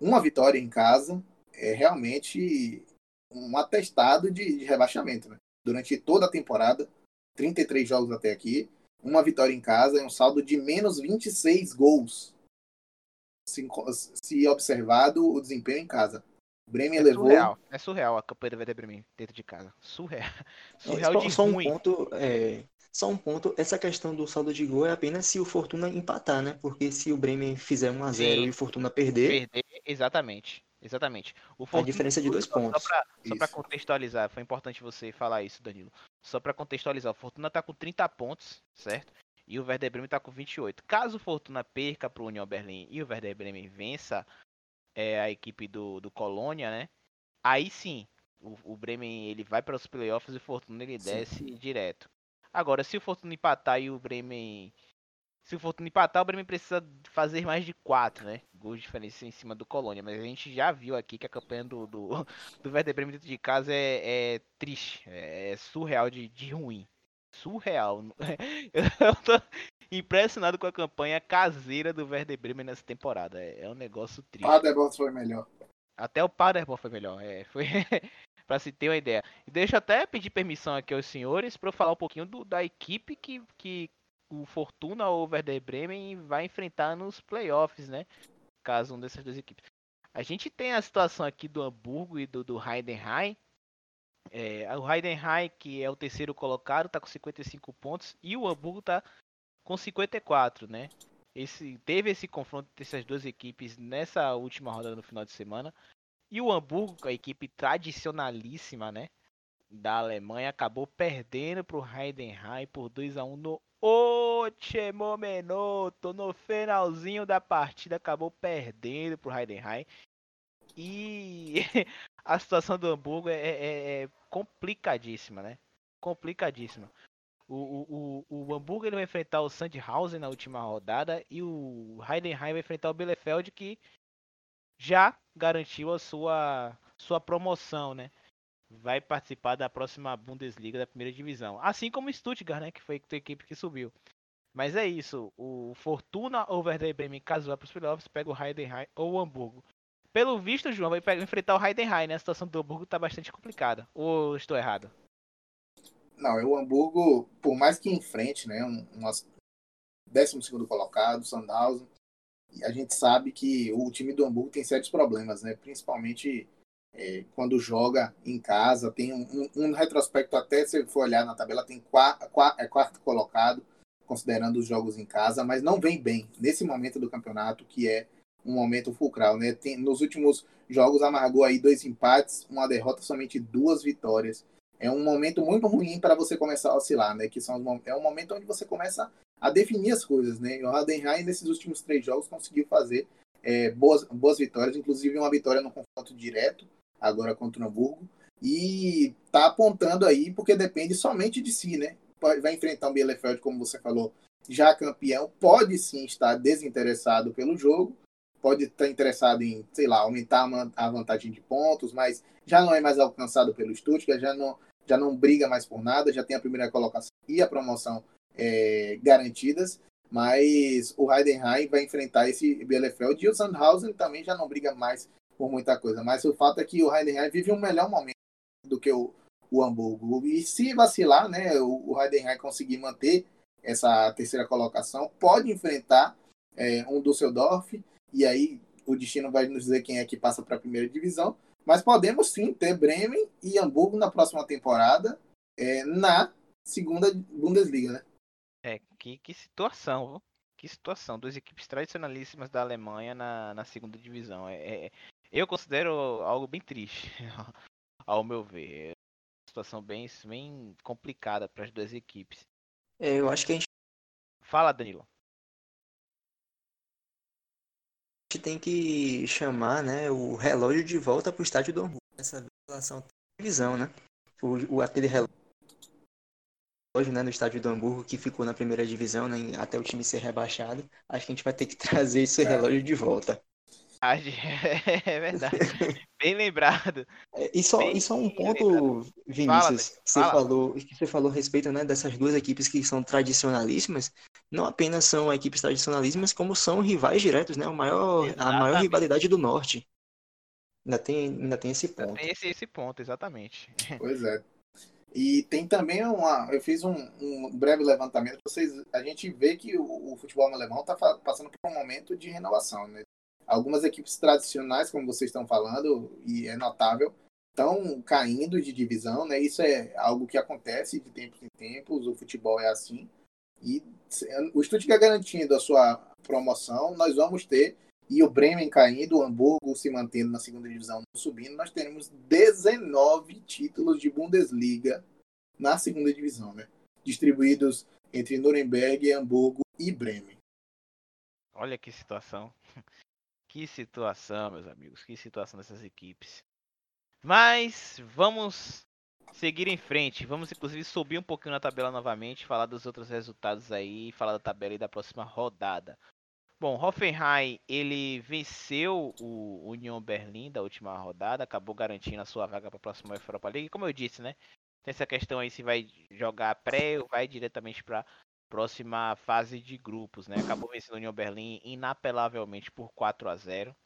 Uma vitória em casa é realmente um atestado de, de rebaixamento, né? Durante toda a temporada, 33 jogos até aqui, uma vitória em casa e um saldo de menos 26 gols. Se, se observado o desempenho em casa. O Bremen é levou. Surreal. É surreal a campanha do Werder Bremen dentro de casa. Surreal. Surreal é, de só ruim. Um ponto, é, só um ponto. Essa questão do saldo de gol é apenas se o Fortuna empatar, né? Porque se o Bremen fizer 1 a 0 Sim. e o Fortuna perder. Perder, exatamente. Exatamente. O Fortuna, a diferença é de dois pontos. Só para contextualizar, foi importante você falar isso, Danilo. Só para contextualizar, o Fortuna tá com 30 pontos, certo? E o Werder Bremen tá com 28. Caso o Fortuna perca pro União Berlim e o Werder Bremen vença é, a equipe do, do Colônia, né? Aí sim, o, o Bremen ele vai para os playoffs e o Fortuna ele desce sim. direto. Agora, se o Fortuna empatar e o Bremen se o Fortuna empatar, o Bremen precisa fazer mais de 4, né? Gols de diferença em cima do Colônia. Mas a gente já viu aqui que a campanha do, do, do Werder Bremen dentro de casa é, é triste. É, é surreal de, de ruim. Surreal. Eu tô impressionado com a campanha caseira do Werder Bremen nessa temporada. É, é um negócio triste. Paderborn foi melhor. Até o Paderborn foi melhor. É, foi para se ter uma ideia. E deixa eu até pedir permissão aqui aos senhores para eu falar um pouquinho do, da equipe que, que o Fortuna ou o Werder Bremen vai enfrentar nos playoffs, né? Caso um dessas duas equipes. A gente tem a situação aqui do Hamburgo e do, do Heidenheim. É, o Heidenheim, que é o terceiro colocado, está com 55 pontos e o Hamburgo está com 54, né? Esse, teve esse confronto dessas duas equipes nessa última rodada no final de semana. E o Hamburgo, a equipe tradicionalíssima, né? Da Alemanha, acabou perdendo para o Heidenheim por 2 a 1 no último minuto, no finalzinho da partida, acabou perdendo pro Heidenheim. E a situação do Hamburgo é, é, é complicadíssima, né? Complicadíssima. O, o, o, o Hamburgo ele vai enfrentar o Sandhausen na última rodada e o Heidenheim vai enfrentar o Bielefeld que já garantiu a sua, sua promoção, né? Vai participar da próxima Bundesliga da primeira divisão. Assim como o Stuttgart, né, que foi a equipe que subiu. Mas é isso, o Fortuna ou Werder Bremen, caso vá para os playoffs, pega o Heidenheim ou o Hamburgo. Pelo visto, João, vai pegar, enfrentar o Heidenheim, né? A situação do Hamburgo está bastante complicada. Ou estou errado? Não, o Hamburgo, por mais que enfrente, né, um, um 12 colocado, Sandhausen, a gente sabe que o time do Hamburgo tem sérios problemas, né? Principalmente é, quando joga em casa. Tem um, um, retrospecto, até se for olhar na tabela, tem quarto, é quarto colocado, considerando os jogos em casa, mas não vem bem nesse momento do campeonato, que é um momento fulcral. Né? Tem, nos últimos jogos, amargou aí dois empates, uma derrota, somente duas vitórias. É um momento muito ruim para você começar a oscilar, né? Que são, é um momento onde você começa a definir as coisas, né? E o Hardenheim, nesses últimos três jogos, conseguiu fazer é, boas, boas vitórias, inclusive uma vitória no confronto direto, agora contra o Hamburgo, e tá apontando aí, porque depende somente de si, né? Vai enfrentar um Bielefeld, como você falou, já campeão, pode sim estar desinteressado pelo jogo, pode estar interessado em, sei lá, aumentar a vantagem de pontos, mas já não é mais alcançado pelo Stuttgart, já não, já não briga mais por nada, já tem a primeira colocação e a promoção é, garantidas, mas o Heidenheim vai enfrentar esse Bielefeld. E o Sandhausen também já não briga mais por muita coisa, mas o fato é que o Heidenheim vive um melhor momento do que o, o Hamburgo, e se vacilar, né, o, o Heidenheim conseguir manter essa terceira colocação, pode enfrentar é, um Düsseldorf, e aí o destino vai nos dizer quem é que passa para a primeira divisão, mas podemos sim ter Bremen e Hamburgo na próxima temporada é, na segunda Bundesliga, né? É, que, que situação, viu? Que situação. Duas equipes tradicionalíssimas da Alemanha na, na segunda divisão. É, é, eu considero algo bem triste, ao meu ver. É uma situação bem, bem complicada para as duas equipes. É, eu acho que a gente. Fala, Danilo. A gente tem que chamar né, o relógio de volta para o estádio do Hamburgo. Essa relação televisão, né? O, o, aquele relógio hoje, né, no estádio do Hamburgo, que ficou na primeira divisão, né, até o time ser rebaixado. Acho que a gente vai ter que trazer esse é. relógio de volta. É verdade. Bem lembrado. É, e só, Bem e só um ponto, lembrado. Vinícius, fala, que, você falou, que você falou a respeito né, dessas duas equipes que são tradicionalíssimas, não apenas são equipes tradicionalíssimas, como são rivais diretos, né? O maior, a maior rivalidade do norte. Ainda tem, ainda tem esse ponto. Tem esse, esse ponto, exatamente. Pois é. E tem também uma. Eu fiz um, um breve levantamento. Vocês, a gente vê que o, o futebol alemão está passando por um momento de renovação. Né? Algumas equipes tradicionais, como vocês estão falando, e é notável, estão caindo de divisão. Né? Isso é algo que acontece de tempos em tempos. O futebol é assim. E o Stuttgart garantindo a sua promoção, nós vamos ter e o Bremen caindo, o Hamburgo se mantendo na segunda divisão, subindo, nós teremos 19 títulos de Bundesliga na segunda divisão, né? Distribuídos entre Nuremberg, Hamburgo e Bremen. Olha que situação. Que situação, meus amigos. Que situação dessas equipes. Mas vamos seguir em frente. Vamos inclusive subir um pouquinho na tabela novamente, falar dos outros resultados aí, falar da tabela e da próxima rodada. Bom, Hoffenheim, ele venceu o Union Berlin da última rodada, acabou garantindo a sua vaga para a próxima Europa League. Como eu disse, né? Tem essa questão aí se vai jogar pré ou vai diretamente para próxima fase de grupos, né? Acabou vencendo o Union Berlin inapelavelmente por 4 a 0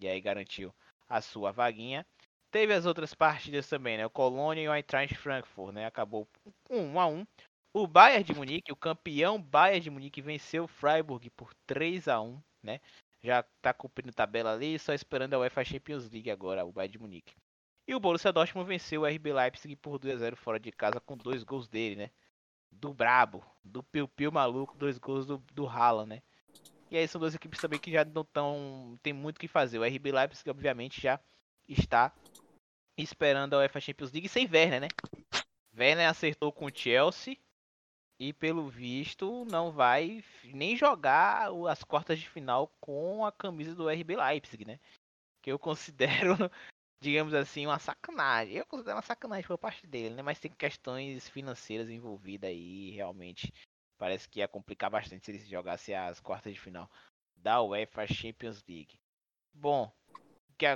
e aí garantiu a sua vaguinha. Teve as outras partidas também, né? O Colônia e o Eintracht Frankfurt, né? Acabou 1 a 1. O Bayern de Munique, o campeão Bayern de Munique, venceu o Freiburg por 3 a 1 né? Já tá cumprindo tabela ali, só esperando a UEFA Champions League agora, o Bayern de Munique. E o Borussia Dortmund venceu o RB Leipzig por 2 a 0 fora de casa com dois gols dele, né? Do Brabo, do Piu Piu maluco, dois gols do, do Haaland, né? E aí são duas equipes também que já não estão. tem muito o que fazer. O RB Leipzig, obviamente, já está esperando a UEFA Champions League sem Werner, né? Werner acertou com o Chelsea e pelo visto não vai nem jogar as quartas de final com a camisa do RB Leipzig, né? Que eu considero, digamos assim, uma sacanagem. Eu considero uma sacanagem por parte dele, né? Mas tem questões financeiras envolvidas aí, realmente. Parece que ia complicar bastante se ele jogasse as quartas de final da UEFA Champions League. Bom,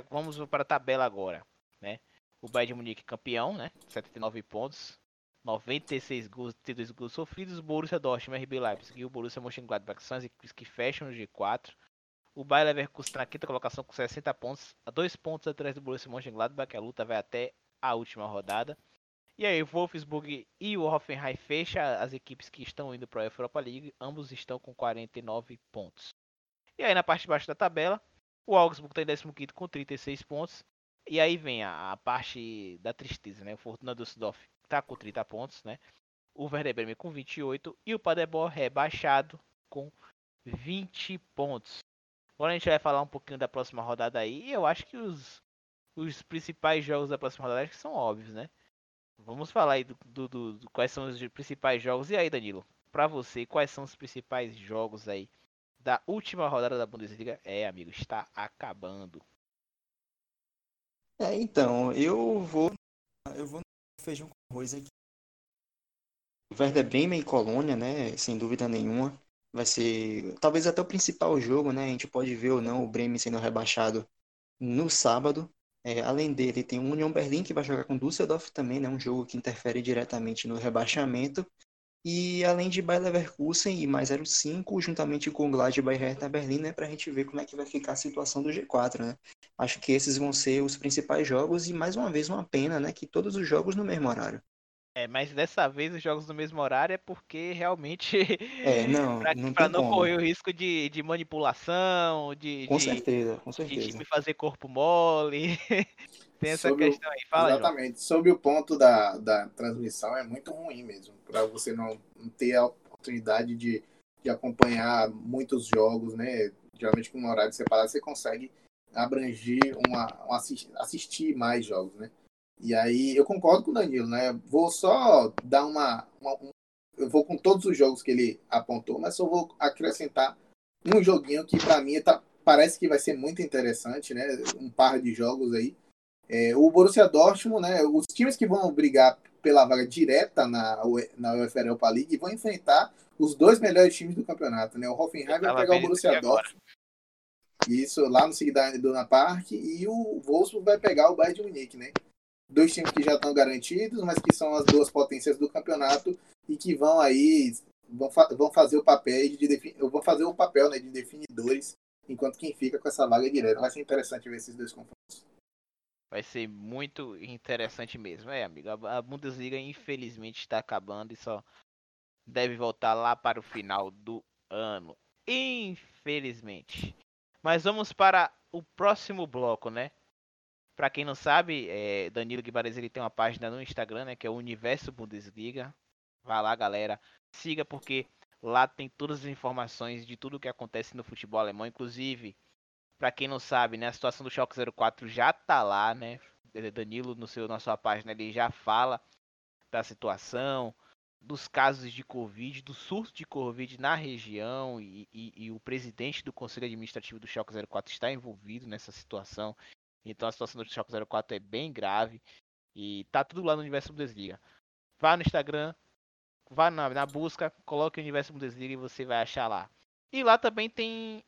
vamos para a tabela agora, né? O Bayern de Munique campeão, né? 79 pontos. 96 gols, 32 gols sofridos. Borussia Dortmund, RB Leipzig e o Borussia Mönchengladbach são as equipes que fecham o G4. O Bayer Leverkusen na quinta colocação com 60 pontos, a dois pontos atrás do Borussia Mönchengladbach. A luta vai até a última rodada. E aí, o Wolfsburg e o Hoffenheim fecham as equipes que estão indo para a Europa League. Ambos estão com 49 pontos. E aí, na parte de baixo da tabela, o Augsburg está em 15 com 36 pontos. E aí vem a, a parte da tristeza, né? O Fortuna Düsseldorf tá com 30 pontos, né? O Werder Bremen com 28 e o Paderborn rebaixado com 20 pontos. Agora a gente vai falar um pouquinho da próxima rodada aí. E eu acho que os, os principais jogos da próxima rodada que são óbvios, né? Vamos falar aí do, do, do, do, quais são os principais jogos. E aí, Danilo, para você, quais são os principais jogos aí da última rodada da Bundesliga? É, amigo, está acabando. É, então, eu vou eu vou no feijão com arroz aqui. Werder Bremen e Colônia, né, sem dúvida nenhuma, vai ser talvez até o principal jogo, né? A gente pode ver ou não o Bremen sendo rebaixado no sábado. É, além dele, tem o Union Berlin que vai jogar com Düsseldorf também, né? Um jogo que interfere diretamente no rebaixamento. E além de Bayer Leverkusen e mais 05, juntamente com o Gladbach e Hertha Berlim, né, para a gente ver como é que vai ficar a situação do G4, né? Acho que esses vão ser os principais jogos e mais uma vez uma pena, né, que todos os jogos no mesmo horário. É, mas dessa vez os jogos no mesmo horário é porque realmente é, não, pra, não, pra não correr o risco de, de manipulação, de, com de, certeza, com certeza. de time fazer corpo mole. Tem essa Sobre questão aí. Fala, exatamente. João. Sobre o ponto da, da transmissão, é muito ruim mesmo. Para você não, ter a oportunidade de, de acompanhar muitos jogos, né? Geralmente com um horário separado, você consegue abranger uma, uma assistir mais jogos, né? E aí eu concordo com o Danilo, né? Vou só dar uma, uma um, eu vou com todos os jogos que ele apontou, mas só vou acrescentar um joguinho que para mim tá, parece que vai ser muito interessante, né? Um par de jogos aí é, o Borussia Dortmund, né, os times que vão brigar pela vaga direta na, na UEFA Europa League vão enfrentar os dois melhores times do campeonato. Né? O Hoffenheim vai pegar o Borussia Dortmund. Isso, lá no Sigdane Dona Park. E o Wolfsburg vai pegar o Bayern de Munique, né? Dois times que já estão garantidos, mas que são as duas potências do campeonato e que vão aí vão, fa vão fazer o papel de vão fazer o papel né, de definidores, enquanto quem fica com essa vaga direta. Vai ser interessante ver esses dois confrontos. Vai ser muito interessante mesmo. É, amigo, a Bundesliga infelizmente está acabando e só deve voltar lá para o final do ano. Infelizmente. Mas vamos para o próximo bloco, né? Para quem não sabe, é, Danilo Guimarães ele tem uma página no Instagram, né, que é o Universo Bundesliga. Vai lá, galera, siga porque lá tem todas as informações de tudo o que acontece no futebol alemão, inclusive para quem não sabe, né, a situação do Schalke 04 já tá lá, né? Danilo no seu na sua página ele já fala da situação, dos casos de Covid, do surto de Covid na região e, e, e, o presidente do Conselho Administrativo do Schalke 04 está envolvido nessa situação. Então a situação do Schalke 04 é bem grave e tá tudo lá no Universo Bundesliga. Vá no Instagram, vá na, na busca, coloque o Universo Bundesliga e você vai achar lá. E lá também tem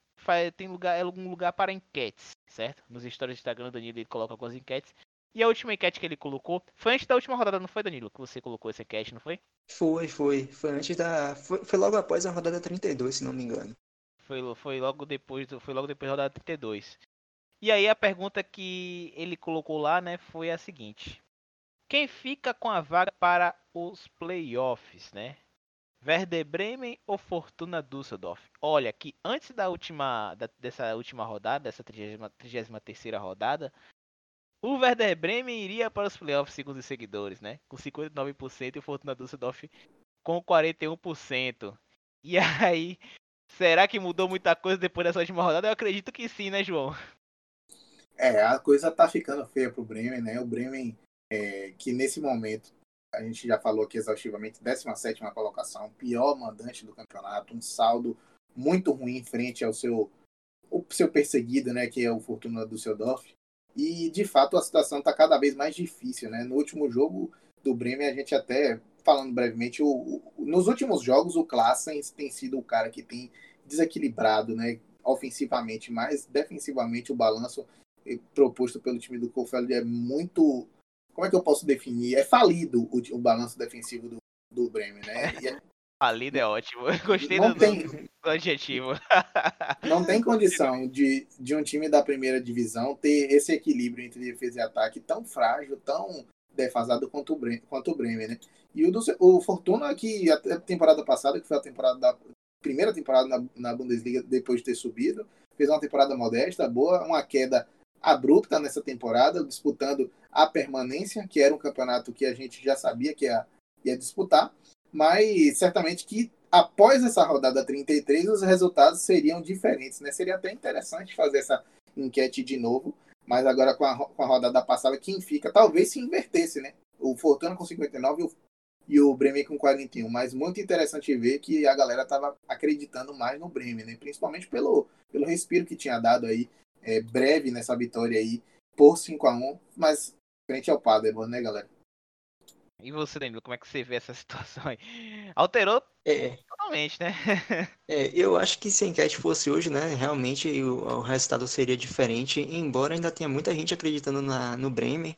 tem lugar, é algum lugar para enquetes, certo? Nos stories do Instagram, o Danilo ele coloca algumas enquetes. E a última enquete que ele colocou foi antes da última rodada, não foi, Danilo? Que você colocou essa enquete, não foi? Foi, foi. Foi antes da. Foi, foi logo após a rodada 32, se não me engano. Foi, foi logo depois foi logo depois da rodada 32. E aí a pergunta que ele colocou lá, né, foi a seguinte: Quem fica com a vaga para os playoffs, né? Werder Bremen ou Fortuna Düsseldorf? Olha, que antes da última da, dessa última rodada, dessa 33 rodada, o Werder Bremen iria para os playoffs segundo os seguidores, né? Com 59% e o Fortuna Düsseldorf com 41%. E aí, será que mudou muita coisa depois dessa última rodada? Eu acredito que sim, né, João? É, a coisa tá ficando feia pro Bremen, né? O Bremen, é, que nesse momento a gente já falou aqui exaustivamente, 17 colocação, pior mandante do campeonato, um saldo muito ruim frente ao seu, o seu perseguido, né, que é o Fortuna Düsseldorf. E, de fato, a situação está cada vez mais difícil. Né? No último jogo do Bremen, a gente até, falando brevemente, o, o, nos últimos jogos, o Klassen tem sido o cara que tem desequilibrado né, ofensivamente, mas defensivamente o balanço proposto pelo time do Kofeld é muito como é que eu posso definir? É falido o, o balanço defensivo do, do Bremen, né? É, falido é ótimo. Eu gostei não do, tem, do adjetivo. Não tem condição de, de um time da primeira divisão ter esse equilíbrio entre defesa e ataque tão frágil, tão defasado quanto o Bremen, quanto o Bremen né? E o, do, o Fortuna, que a temporada passada, que foi a temporada da primeira temporada na, na Bundesliga depois de ter subido, fez uma temporada modesta, boa, uma queda abrupta nessa temporada, disputando a permanência, que era um campeonato que a gente já sabia que ia, ia disputar, mas certamente que após essa rodada 33 os resultados seriam diferentes, né? Seria até interessante fazer essa enquete de novo, mas agora com a, com a rodada passada, quem fica talvez se invertesse, né? O Fortuna com 59 e o, e o Bremen com 41, mas muito interessante ver que a galera estava acreditando mais no Bremen, né? Principalmente pelo, pelo respiro que tinha dado aí é, breve nessa vitória aí por 5 a 1 mas frente ao Paderborn, né, galera? E você, Danilo, como é que você vê essa situação aí? Alterou É, totalmente, né? é, eu acho que se a enquete fosse hoje, né, realmente o, o resultado seria diferente, embora ainda tenha muita gente acreditando na, no Bremen.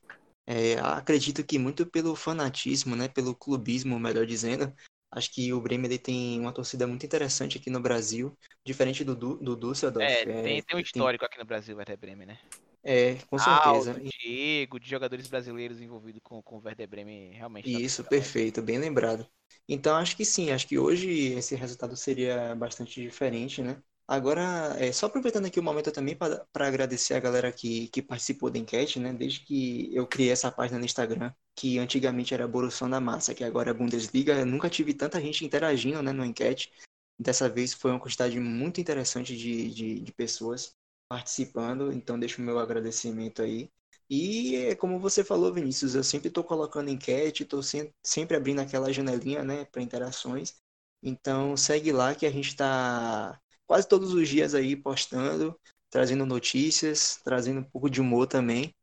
É, acredito que muito pelo fanatismo, né, pelo clubismo, melhor dizendo. Acho que o Bremen ele tem uma torcida muito interessante aqui no Brasil, diferente do, Du- do Düsseldorf. É, É, tem, tem um histórico aqui no Brasil, o Werder Bremen, né? é, com certeza. Aldo, Diego, de jogadores brasileiros envolvidos com, com o Werder Bremen, realmente. tá Isso, tudo perfeito, bem lembrado. Então, acho que sim, acho que hoje esse resultado seria bastante diferente, né? Agora, é, só aproveitando aqui o momento também para agradecer a galera que, que participou da enquete, né? Desde que eu criei essa página no Instagram, que antigamente era Borussia da Massa, que agora é Bundesliga, eu nunca tive tanta gente interagindo, né, no enquete. Dessa vez foi uma quantidade muito interessante de, de, de pessoas participando, então deixo o meu agradecimento aí. E como você falou, Vinícius, eu sempre estou colocando enquete, estou sempre abrindo aquela janelinha, né, para interações. Então segue lá que a gente está quase todos os dias aí postando, trazendo notícias, trazendo um pouco de humor também.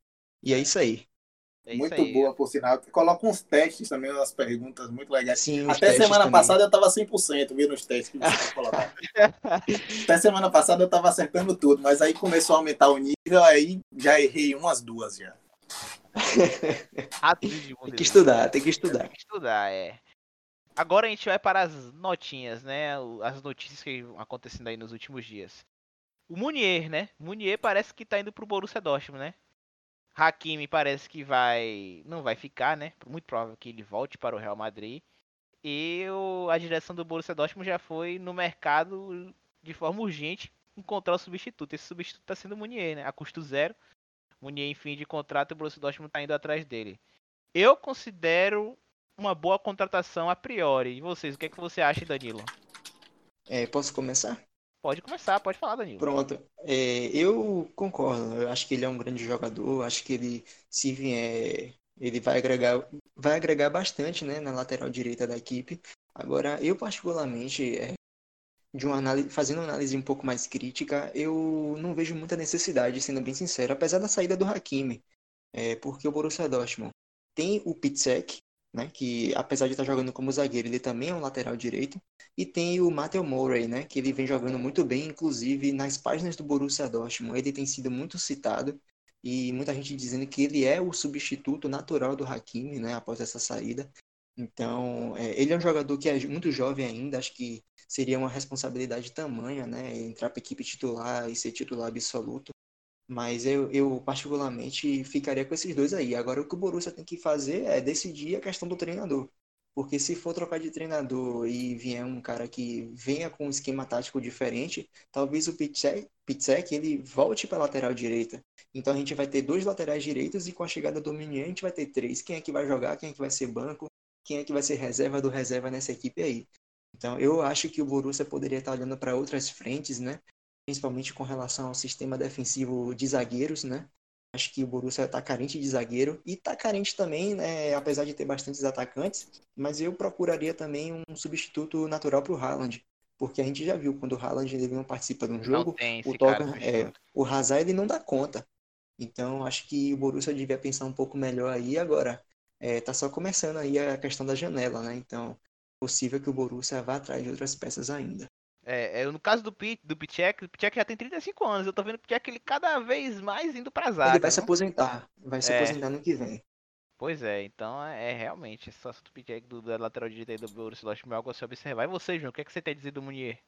E é isso aí. É isso muito aí. boa, por sinal. Coloca uns testes também nas perguntas, muito legais. Sim, os Até semana também. passada eu tava 100%, viu, nos testes que você colocava. Até semana passada eu tava acertando tudo, mas aí começou a aumentar o nível, aí já errei umas duas já. Tem que estudar, tem que estudar. Tem que estudar, é. Agora a gente vai para as notinhas, né? As notícias que acontecendo aí nos últimos dias. O Munier, né? Munier parece que tá indo pro Borussia Dortmund, né? Hakimi parece que vai. Não vai ficar, né? Muito provável que ele volte para o Real Madrid. E o- a direção do Borussia Dortmund já foi no mercado de forma urgente encontrar o substituto. Esse substituto tá sendo o Munier, né? A custo zero. Munier em fim de contrato o Borussia Dortmund tá indo atrás dele. Eu considero uma boa contratação a priori. E vocês, o que é que você acha, Danilo? É, posso começar? Pode começar, pode falar, Danilo. Pronto. É, eu concordo. Eu acho que ele é um grande jogador. Acho que ele, se vier, ele vai agregar, vai agregar bastante, né, na lateral direita da equipe. Agora, eu particularmente, é, de uma análise, fazendo uma análise um pouco mais crítica, eu não vejo muita necessidade, sendo bem sincero, apesar da saída do Hakimi, é, porque o Borussia Dortmund tem o Piszczek, né, que apesar de estar jogando como zagueiro, ele também é um lateral direito. E tem o Matteo Murray, né, que ele vem jogando muito bem, inclusive nas páginas do Borussia Dortmund. Ele tem sido muito citado e muita gente dizendo que ele é o substituto natural do Hakimi, né, após essa saída. Então, é, ele é um jogador que é muito jovem ainda, acho que seria uma responsabilidade tamanha, né, entrar para a equipe titular e ser titular absoluto. Mas eu, eu particularmente ficaria com esses dois aí. Agora, o que o Borussia tem que fazer é decidir a questão do treinador. Porque se for trocar de treinador e vier um cara que venha com um esquema tático diferente, talvez o Pitzek ele volte para a lateral direita. Então a gente vai ter dois laterais direitos e com a chegada do Meunier a gente vai ter três. Quem é que vai jogar? Quem é que vai ser banco? Quem é que vai ser reserva do reserva nessa equipe aí? Então eu acho que o Borussia poderia estar olhando para outras frentes, né? Principalmente com relação ao sistema defensivo de zagueiros, né? Acho que o Borussia está carente de zagueiro e está carente também, né, apesar de ter bastantes atacantes, mas eu procuraria também um substituto natural para o Haaland, porque a gente já viu quando o Haaland ele não participa de um jogo, o. Tottenham, é, o Hazard ele não dá conta. Então acho que o Borussia devia pensar um pouco melhor aí agora. É, tá só começando aí a questão da janela, né? Então possível que o Borussia vá atrás de outras peças ainda. É, é, no caso do Pit, do Pichek, o Pichek já tem 35 anos. Eu tô vendo o Pichek ele cada vez mais indo pra zaga. Ele vai se né? aposentar, vai se É. aposentar no que vem. Pois é, então é, é realmente a situação do Pichek do, da lateral direita aí do Borussia Dortmund é algo a se observar. E você, João, o que, é que você tem a dizer do Munier?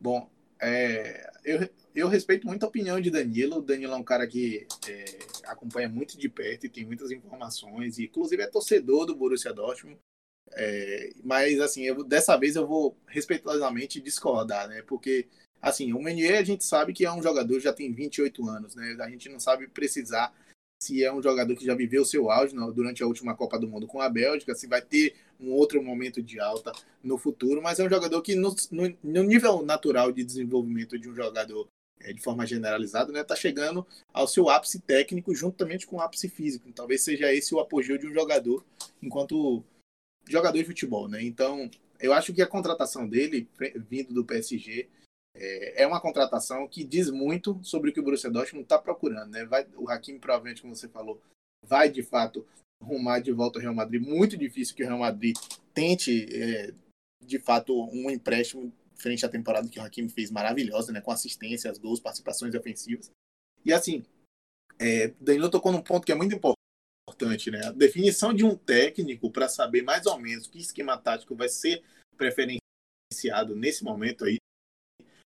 Bom, é, eu, eu respeito muito a opinião de Danilo. O Danilo é um cara que é, acompanha muito de perto e tem muitas informações, e inclusive é torcedor do Borussia Dortmund. É, mas assim, eu, dessa vez eu vou respeitosamente discordar, né? Porque Assim, o Meunier a gente sabe que é um jogador já tem 28 anos, né? A gente não sabe precisar se é um jogador que já viveu seu auge durante a última Copa do Mundo com a Bélgica, se vai ter um outro momento de alta no futuro, mas é um jogador que no, no, no nível natural de desenvolvimento de um jogador é, de forma generalizada, né, tá chegando ao seu ápice técnico juntamente com o ápice físico. Talvez seja esse o apogeu de um jogador enquanto jogador de futebol, né? Então, eu acho que a contratação dele, vindo do PSG, é, é uma contratação que diz muito sobre o que o Borussia Dortmund está procurando, né? Vai, o Hakimi, provavelmente, como você falou, vai de fato rumar de volta ao Real Madrid. Muito difícil que o Real Madrid tente, é, de fato, um empréstimo frente à temporada que o Hakimi fez maravilhosa, né? Com assistências, gols, participações ofensivas. E assim, é, Danilo tocou num ponto que é muito importante, né? A definição de um técnico para saber mais ou menos que esquema tático vai ser preferenciado nesse momento aí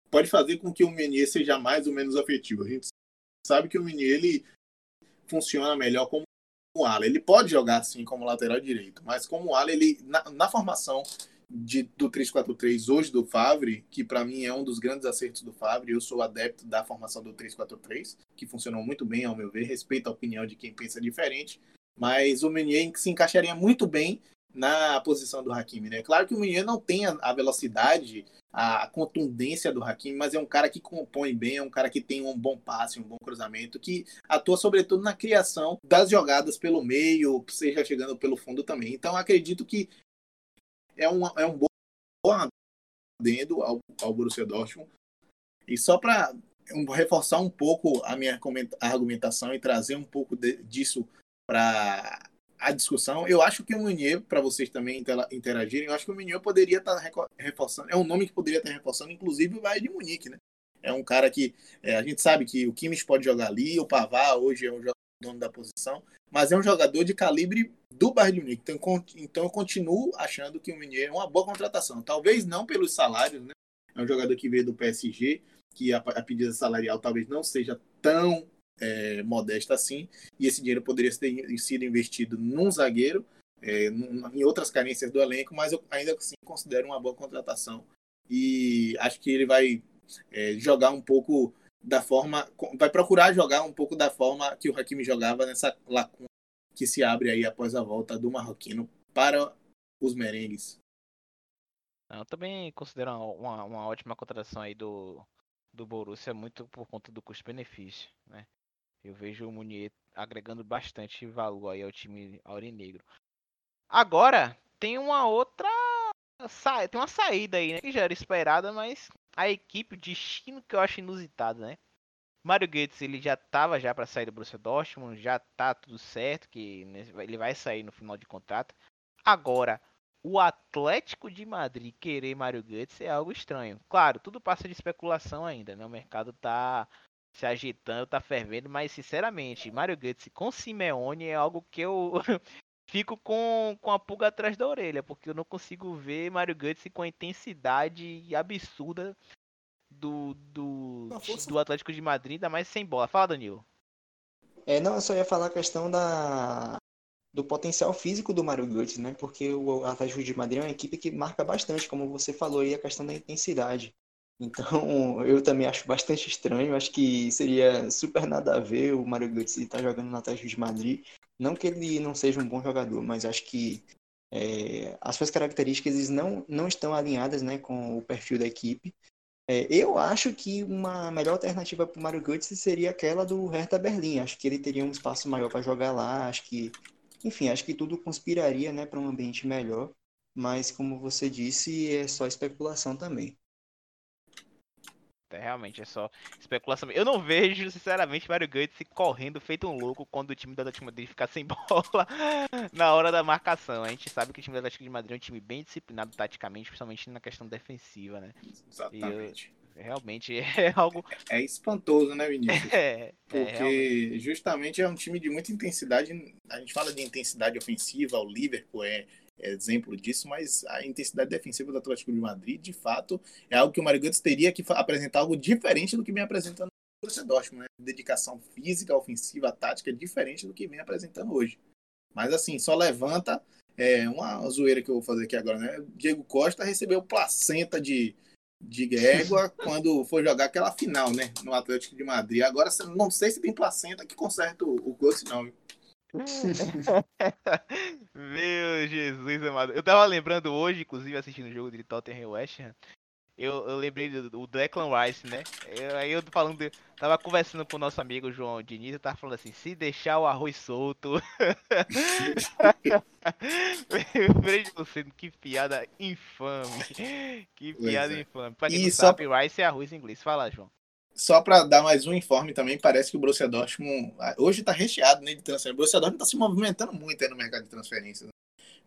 pode fazer com que o Menier seja mais ou menos afetivo. A gente sabe que o Menier ele funciona melhor como o ala. Ele pode jogar assim como lateral direito, mas como ala, ele na, na formação de, do 3-4-3 hoje do Favre, que para mim é um dos grandes acertos do Favre, eu sou adepto da formação do 3-4-3, que funcionou muito bem, ao meu ver, respeito a opinião de quem pensa diferente, mas o Meunier se encaixaria muito bem na posição do Hakimi, né? Claro que o Meunier não tem a velocidade a contundência do Hakimi, mas é um cara que compõe bem, é um cara que tem um bom passe, um bom cruzamento, que atua sobretudo na criação das jogadas pelo meio, seja chegando pelo fundo também. Então acredito que é um, é um bom adendo ao, ao Borussia Dortmund. E só para reforçar um pouco a minha argumentação e trazer um pouco de, disso para a discussão. Eu acho que o Munier, para vocês também interagirem, eu acho que o Munier poderia estar tá reforçando, é um nome que poderia estar reforçando, inclusive o Bayern de Munique, né? É um cara que é, a gente sabe que o Kimmich pode jogar ali, o Pavard hoje é o dono da posição, mas é um jogador de calibre do Bayern de Munique. Então, então eu continuo achando que o Munier é uma boa contratação. Talvez não pelos salários, né? É um jogador que veio do PSG, que a, a pedida salarial talvez não seja tão é, modesta assim, e esse dinheiro poderia ter sido investido num zagueiro, é, em outras carências do elenco, mas eu ainda assim considero uma boa contratação e acho que ele vai é, jogar um pouco da forma, vai procurar jogar um pouco da forma que o Hakimi jogava nessa lacuna que se abre aí após a volta do marroquino para os merengues. Eu também considero uma, uma ótima contratação aí do, do Borussia muito por conta do custo-benefício, né? Eu vejo o Munier agregando bastante valor aí ao time aurinegro. Agora, tem uma outra. Tem uma saída aí, né? Que já era esperada, mas a equipe, o destino que eu acho inusitado, né? Mário Goetz, ele já tava já para sair do Borussia Dortmund, já tá tudo certo, que ele vai sair no final de contrato. Agora, o Atlético de Madrid querer Mário Goetz é algo estranho. Claro, tudo passa de especulação ainda, né? O mercado tá se agitando, tá fervendo, mas sinceramente, Mario Götze com Simeone é algo que eu fico com, com a pulga atrás da orelha, porque eu não consigo ver Mario Götze com a intensidade absurda do, do, do Atlético de Madrid, ainda mais sem bola. Fala, Danilo. É, não, eu só ia falar a questão da, do potencial físico do Mario Götze, né? Porque o Atlético de Madrid é uma equipe que marca bastante, como você falou aí, a questão da intensidade. Então, eu também acho bastante estranho. Acho que seria super nada a ver o Mario Götze estar jogando no Atlético de Madrid. Não que ele não seja um bom jogador, mas acho que é, as suas características não, não estão alinhadas né, com o perfil da equipe. É, eu acho que uma melhor alternativa para o Mario Götze seria aquela do Hertha Berlim. Acho que ele teria um espaço maior para jogar lá. Acho que, enfim, acho que tudo conspiraria né, para um ambiente melhor. Mas, como você disse, é só especulação também. É, realmente é só especulação. Eu não vejo, sinceramente, Mario Götze correndo feito um louco quando o time da Atlético Madrid ficar sem bola na hora da marcação. A gente sabe que o time da Atlético de Madrid é um time bem disciplinado taticamente, principalmente na questão defensiva, né? Exatamente. Eu, realmente é algo. É espantoso, né, Vinícius? É, é Porque é, justamente é um time de muita intensidade. A gente fala de intensidade ofensiva, o Liverpool é exemplo disso, mas a intensidade defensiva do Atlético de Madrid, de fato, é algo que o Mário Götze teria que apresentar algo diferente do que vem apresentando no Borussia Dortmund, né? Dedicação física, ofensiva, tática, diferente do que vem apresentando hoje. Mas assim, só levanta é, uma zoeira que eu vou fazer aqui agora, né? Diego Costa recebeu placenta de, de égua quando for jogar aquela final, né? No Atlético de Madrid. Agora, não sei se tem placenta que conserta o, o gosto, não. Meu Jesus amado. Eu tava lembrando hoje, inclusive, assistindo o jogo de Tottenham e West Ham. Eu, eu lembrei do, do Declan Rice, né? Eu, aí eu falando, de, tava conversando com o nosso amigo João Diniz, eu tava falando assim, se deixar o arroz solto. lembrei de você, que piada infame. Que piada é. infame. Pra quem e não só... sabe, Rice é arroz em inglês. Fala, João. Só para dar mais um informe também, parece que o Borussia Dortmund ah, hoje está recheado né, de transferência. O Borussia Dortmund está se movimentando muito no mercado de transferências.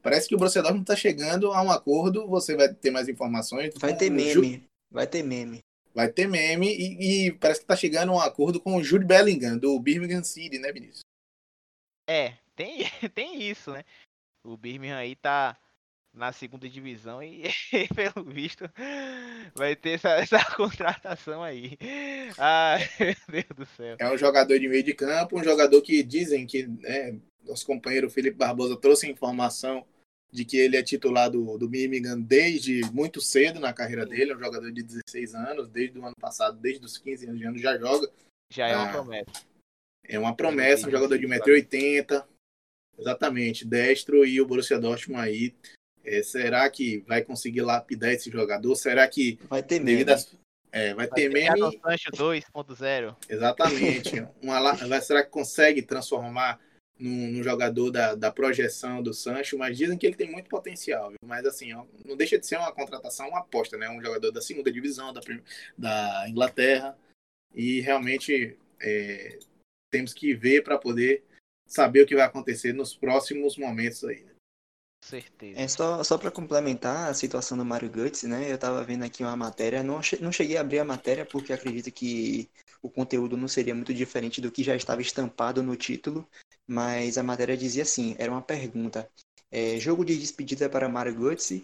Parece que o Borussia Dortmund está chegando a um acordo. Você vai ter mais informações. Vai ter meme. Ju... Vai ter meme. Vai ter meme e, e parece que está chegando a um acordo com o Jude Bellingham do Birmingham City, né, Vinícius? É, tem, tem isso, né? O Birmingham aí tá na segunda divisão e, pelo visto vai ter essa, essa, contratação aí. Ai, meu Deus do céu. É um jogador de meio de campo, um jogador que dizem que né, nosso companheiro Felipe Barbosa trouxe informação de que ele é titular do, do Birmingham desde muito cedo na carreira dele, é um jogador de 16 anos, desde o ano passado, desde os 15 anos de ano já joga. Já é uma ah, promessa. É uma promessa, um jogador de 1,80m. Exatamente, destro e o Borussia Dortmund aí é, será que vai conseguir lapidar esse jogador? Será que. Vai ter meme. É, vai, vai ter meme. 2.0. Exatamente. Uma, será que consegue transformar num, num, jogador da, da projeção do Sancho? Mas dizem que ele tem muito potencial. Viu? Mas assim, não deixa de ser uma contratação, uma aposta, né? Um jogador da segunda divisão da, da Inglaterra. E realmente é, temos que ver para poder saber o que vai acontecer nos próximos momentos aí. Né? Certeza. É só, só para complementar a situação do Mario Guts, né? Eu tava vendo aqui uma matéria, não, não cheguei a abrir a matéria porque acredito que o conteúdo não seria muito diferente do que já estava estampado no título, mas a matéria dizia assim, era uma pergunta. É, jogo de despedida para Mario Guts?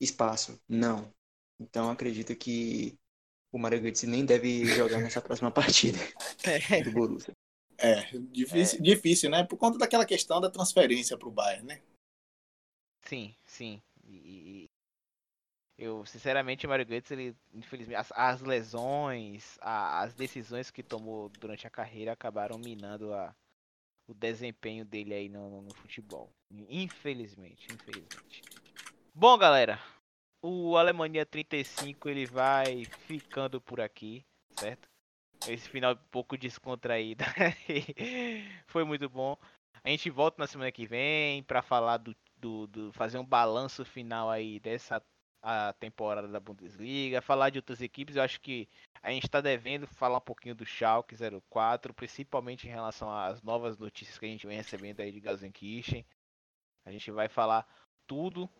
Espaço. Não. Então acredito que o Mario Guts nem deve jogar nessa próxima partida é. do Borussia. É, difícil, é. difícil, né? Por conta daquela questão da transferência para o Bayern, né? Sim, sim. E, eu, sinceramente, o Mario Götze, ele, infelizmente, as, as lesões, a, as decisões que tomou durante a carreira acabaram minando a, o desempenho dele aí no, no futebol. Infelizmente, infelizmente. Bom, galera, o Alemanha 35 ele vai ficando por aqui, certo? Esse final um pouco descontraído foi muito bom. A gente volta na semana que vem para falar do do, do, fazer um balanço final aí dessa a temporada da Bundesliga, falar de outras equipes, eu acho que a gente está devendo falar um pouquinho do Schalke 04, principalmente em relação às novas notícias que a gente vem recebendo aí de Gelsenkirchen. A gente vai falar tudo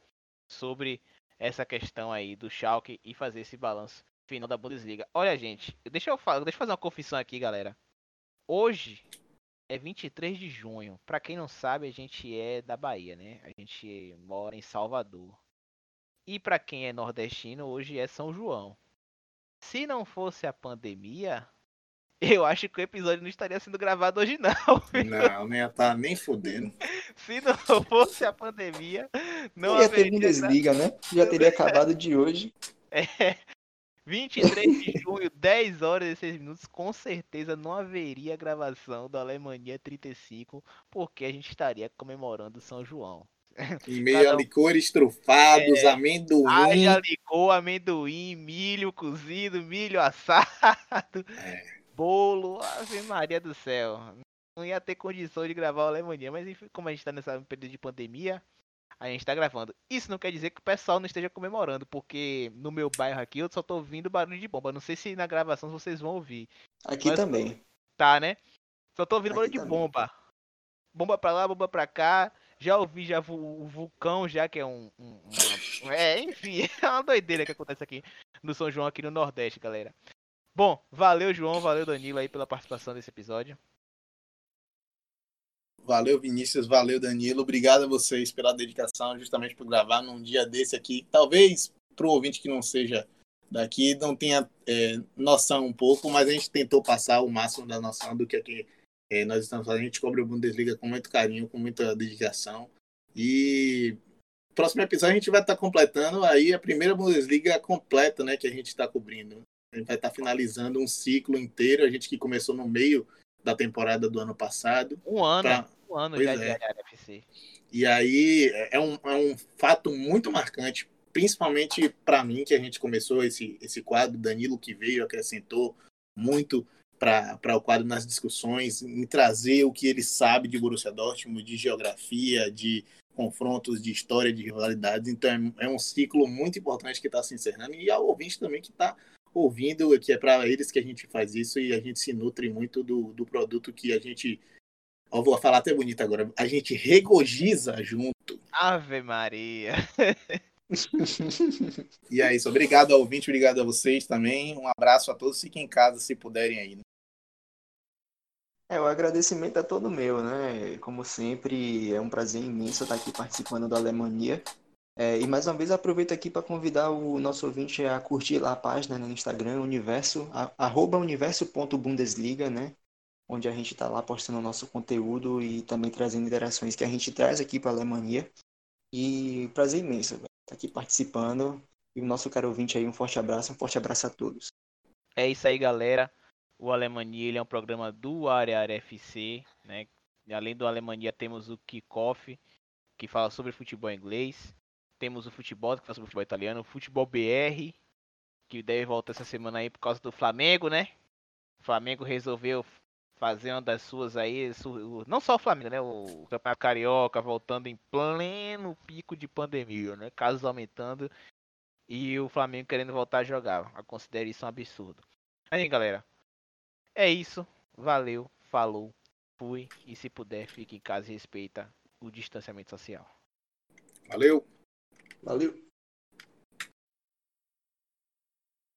sobre essa questão aí do Schalke e fazer esse balanço final da Bundesliga. Olha, gente, deixa eu, falar, deixa eu fazer uma confissão aqui, galera. Hoje é 23 de junho. Para quem não sabe, a gente é da Bahia, né? A gente mora em Salvador. E para quem é nordestino, hoje é São João. Se não fosse a pandemia, eu acho que o episódio não estaria sendo gravado hoje não. Não, nem tá nem fudendo. Se não fosse a pandemia, não ia ter Bundesliga, né? Já teria acabado de hoje. É, 23 de junho, 10 horas e 6 minutos, com certeza não haveria gravação do Alemanha 35, porque a gente estaria comemorando São João. Em meio Cada... a licores trufados, é, amendoim. Haja licor, amendoim, milho cozido, milho assado, é. bolo, Ave Maria do céu. Não ia ter condições de gravar o Alemanha, mas enfim, como a gente tá nessa período de pandemia, a gente tá gravando. Isso não quer dizer que o pessoal não esteja comemorando, porque no meu bairro aqui eu só tô ouvindo barulho de bomba. Não sei se na gravação vocês vão ouvir. Aqui Mas, também. Tá, né? Só tô ouvindo aqui barulho também. de bomba. Bomba pra lá, bomba pra cá. Já ouvi já o vulcão, já que é um. um uma... É, enfim, é uma doideira que acontece aqui no São João, aqui no Nordeste, galera. Bom, valeu, João, valeu, Danilo, aí pela participação desse episódio. Valeu, Vinícius. Valeu, Danilo. Obrigado a vocês pela dedicação, justamente por gravar num dia desse aqui. Talvez para o ouvinte que não seja daqui não tenha é, noção um pouco, mas a gente tentou passar o máximo da noção do que aqui é, nós estamos fazendo. A gente cobre o Bundesliga com muito carinho, com muita dedicação. E próximo episódio a gente vai estar tá completando aí a primeira Bundesliga completa, né, que a gente está cobrindo. A gente vai estar tá finalizando um ciclo inteiro, a gente que começou no meio da temporada do ano passado. Um ano, pra... um ano já é. de NFC. E aí é um, é um fato muito marcante, principalmente para mim, que a gente começou esse, esse quadro, Danilo que veio, acrescentou muito para o quadro nas discussões, em trazer o que ele sabe de Borussia Dortmund, de geografia, de confrontos, de história, de rivalidades. Então é, é um ciclo muito importante que está se encerrando e ao ouvinte também que está ouvindo, que é para eles que a gente faz isso e a gente se nutre muito do, do produto que a gente. Eu vou falar até bonito agora. A gente regozija junto. Ave Maria! e é isso. Obrigado ao ouvinte, obrigado a vocês também. Um abraço a todos. Fiquem em casa se puderem aí. Né? É, o agradecimento é todo meu, né? Como sempre, é um prazer imenso estar aqui participando da Alemanha. É, e mais uma vez aproveito aqui para convidar o nosso ouvinte a curtir lá a página né, no Instagram, universo, arroba universo.bundesliga, né? Onde a gente está lá postando o nosso conteúdo e também trazendo interações que a gente traz aqui para a Alemanha. E prazer imenso estar tá aqui participando. E o nosso caro ouvinte aí, um forte abraço, um forte abraço a todos. É isso aí, galera. O Alemania ele é um programa do Área FC, né? Além do Alemania temos o Kickoff, que fala sobre futebol inglês. Temos o futebol, que fala sobre futebol italiano. O futebol BR, que deve voltar essa semana aí por causa do Flamengo, né? O Flamengo resolveu fazer uma das suas aí, não só o Flamengo, né? O Campeonato Carioca voltando em pleno pico de pandemia, né? Casos aumentando e o Flamengo querendo voltar a jogar. Eu considero isso um absurdo. Aí, galera, é isso. Valeu, falou, fui. E se puder, fique em casa e respeita o distanciamento social. Valeu. Valeu.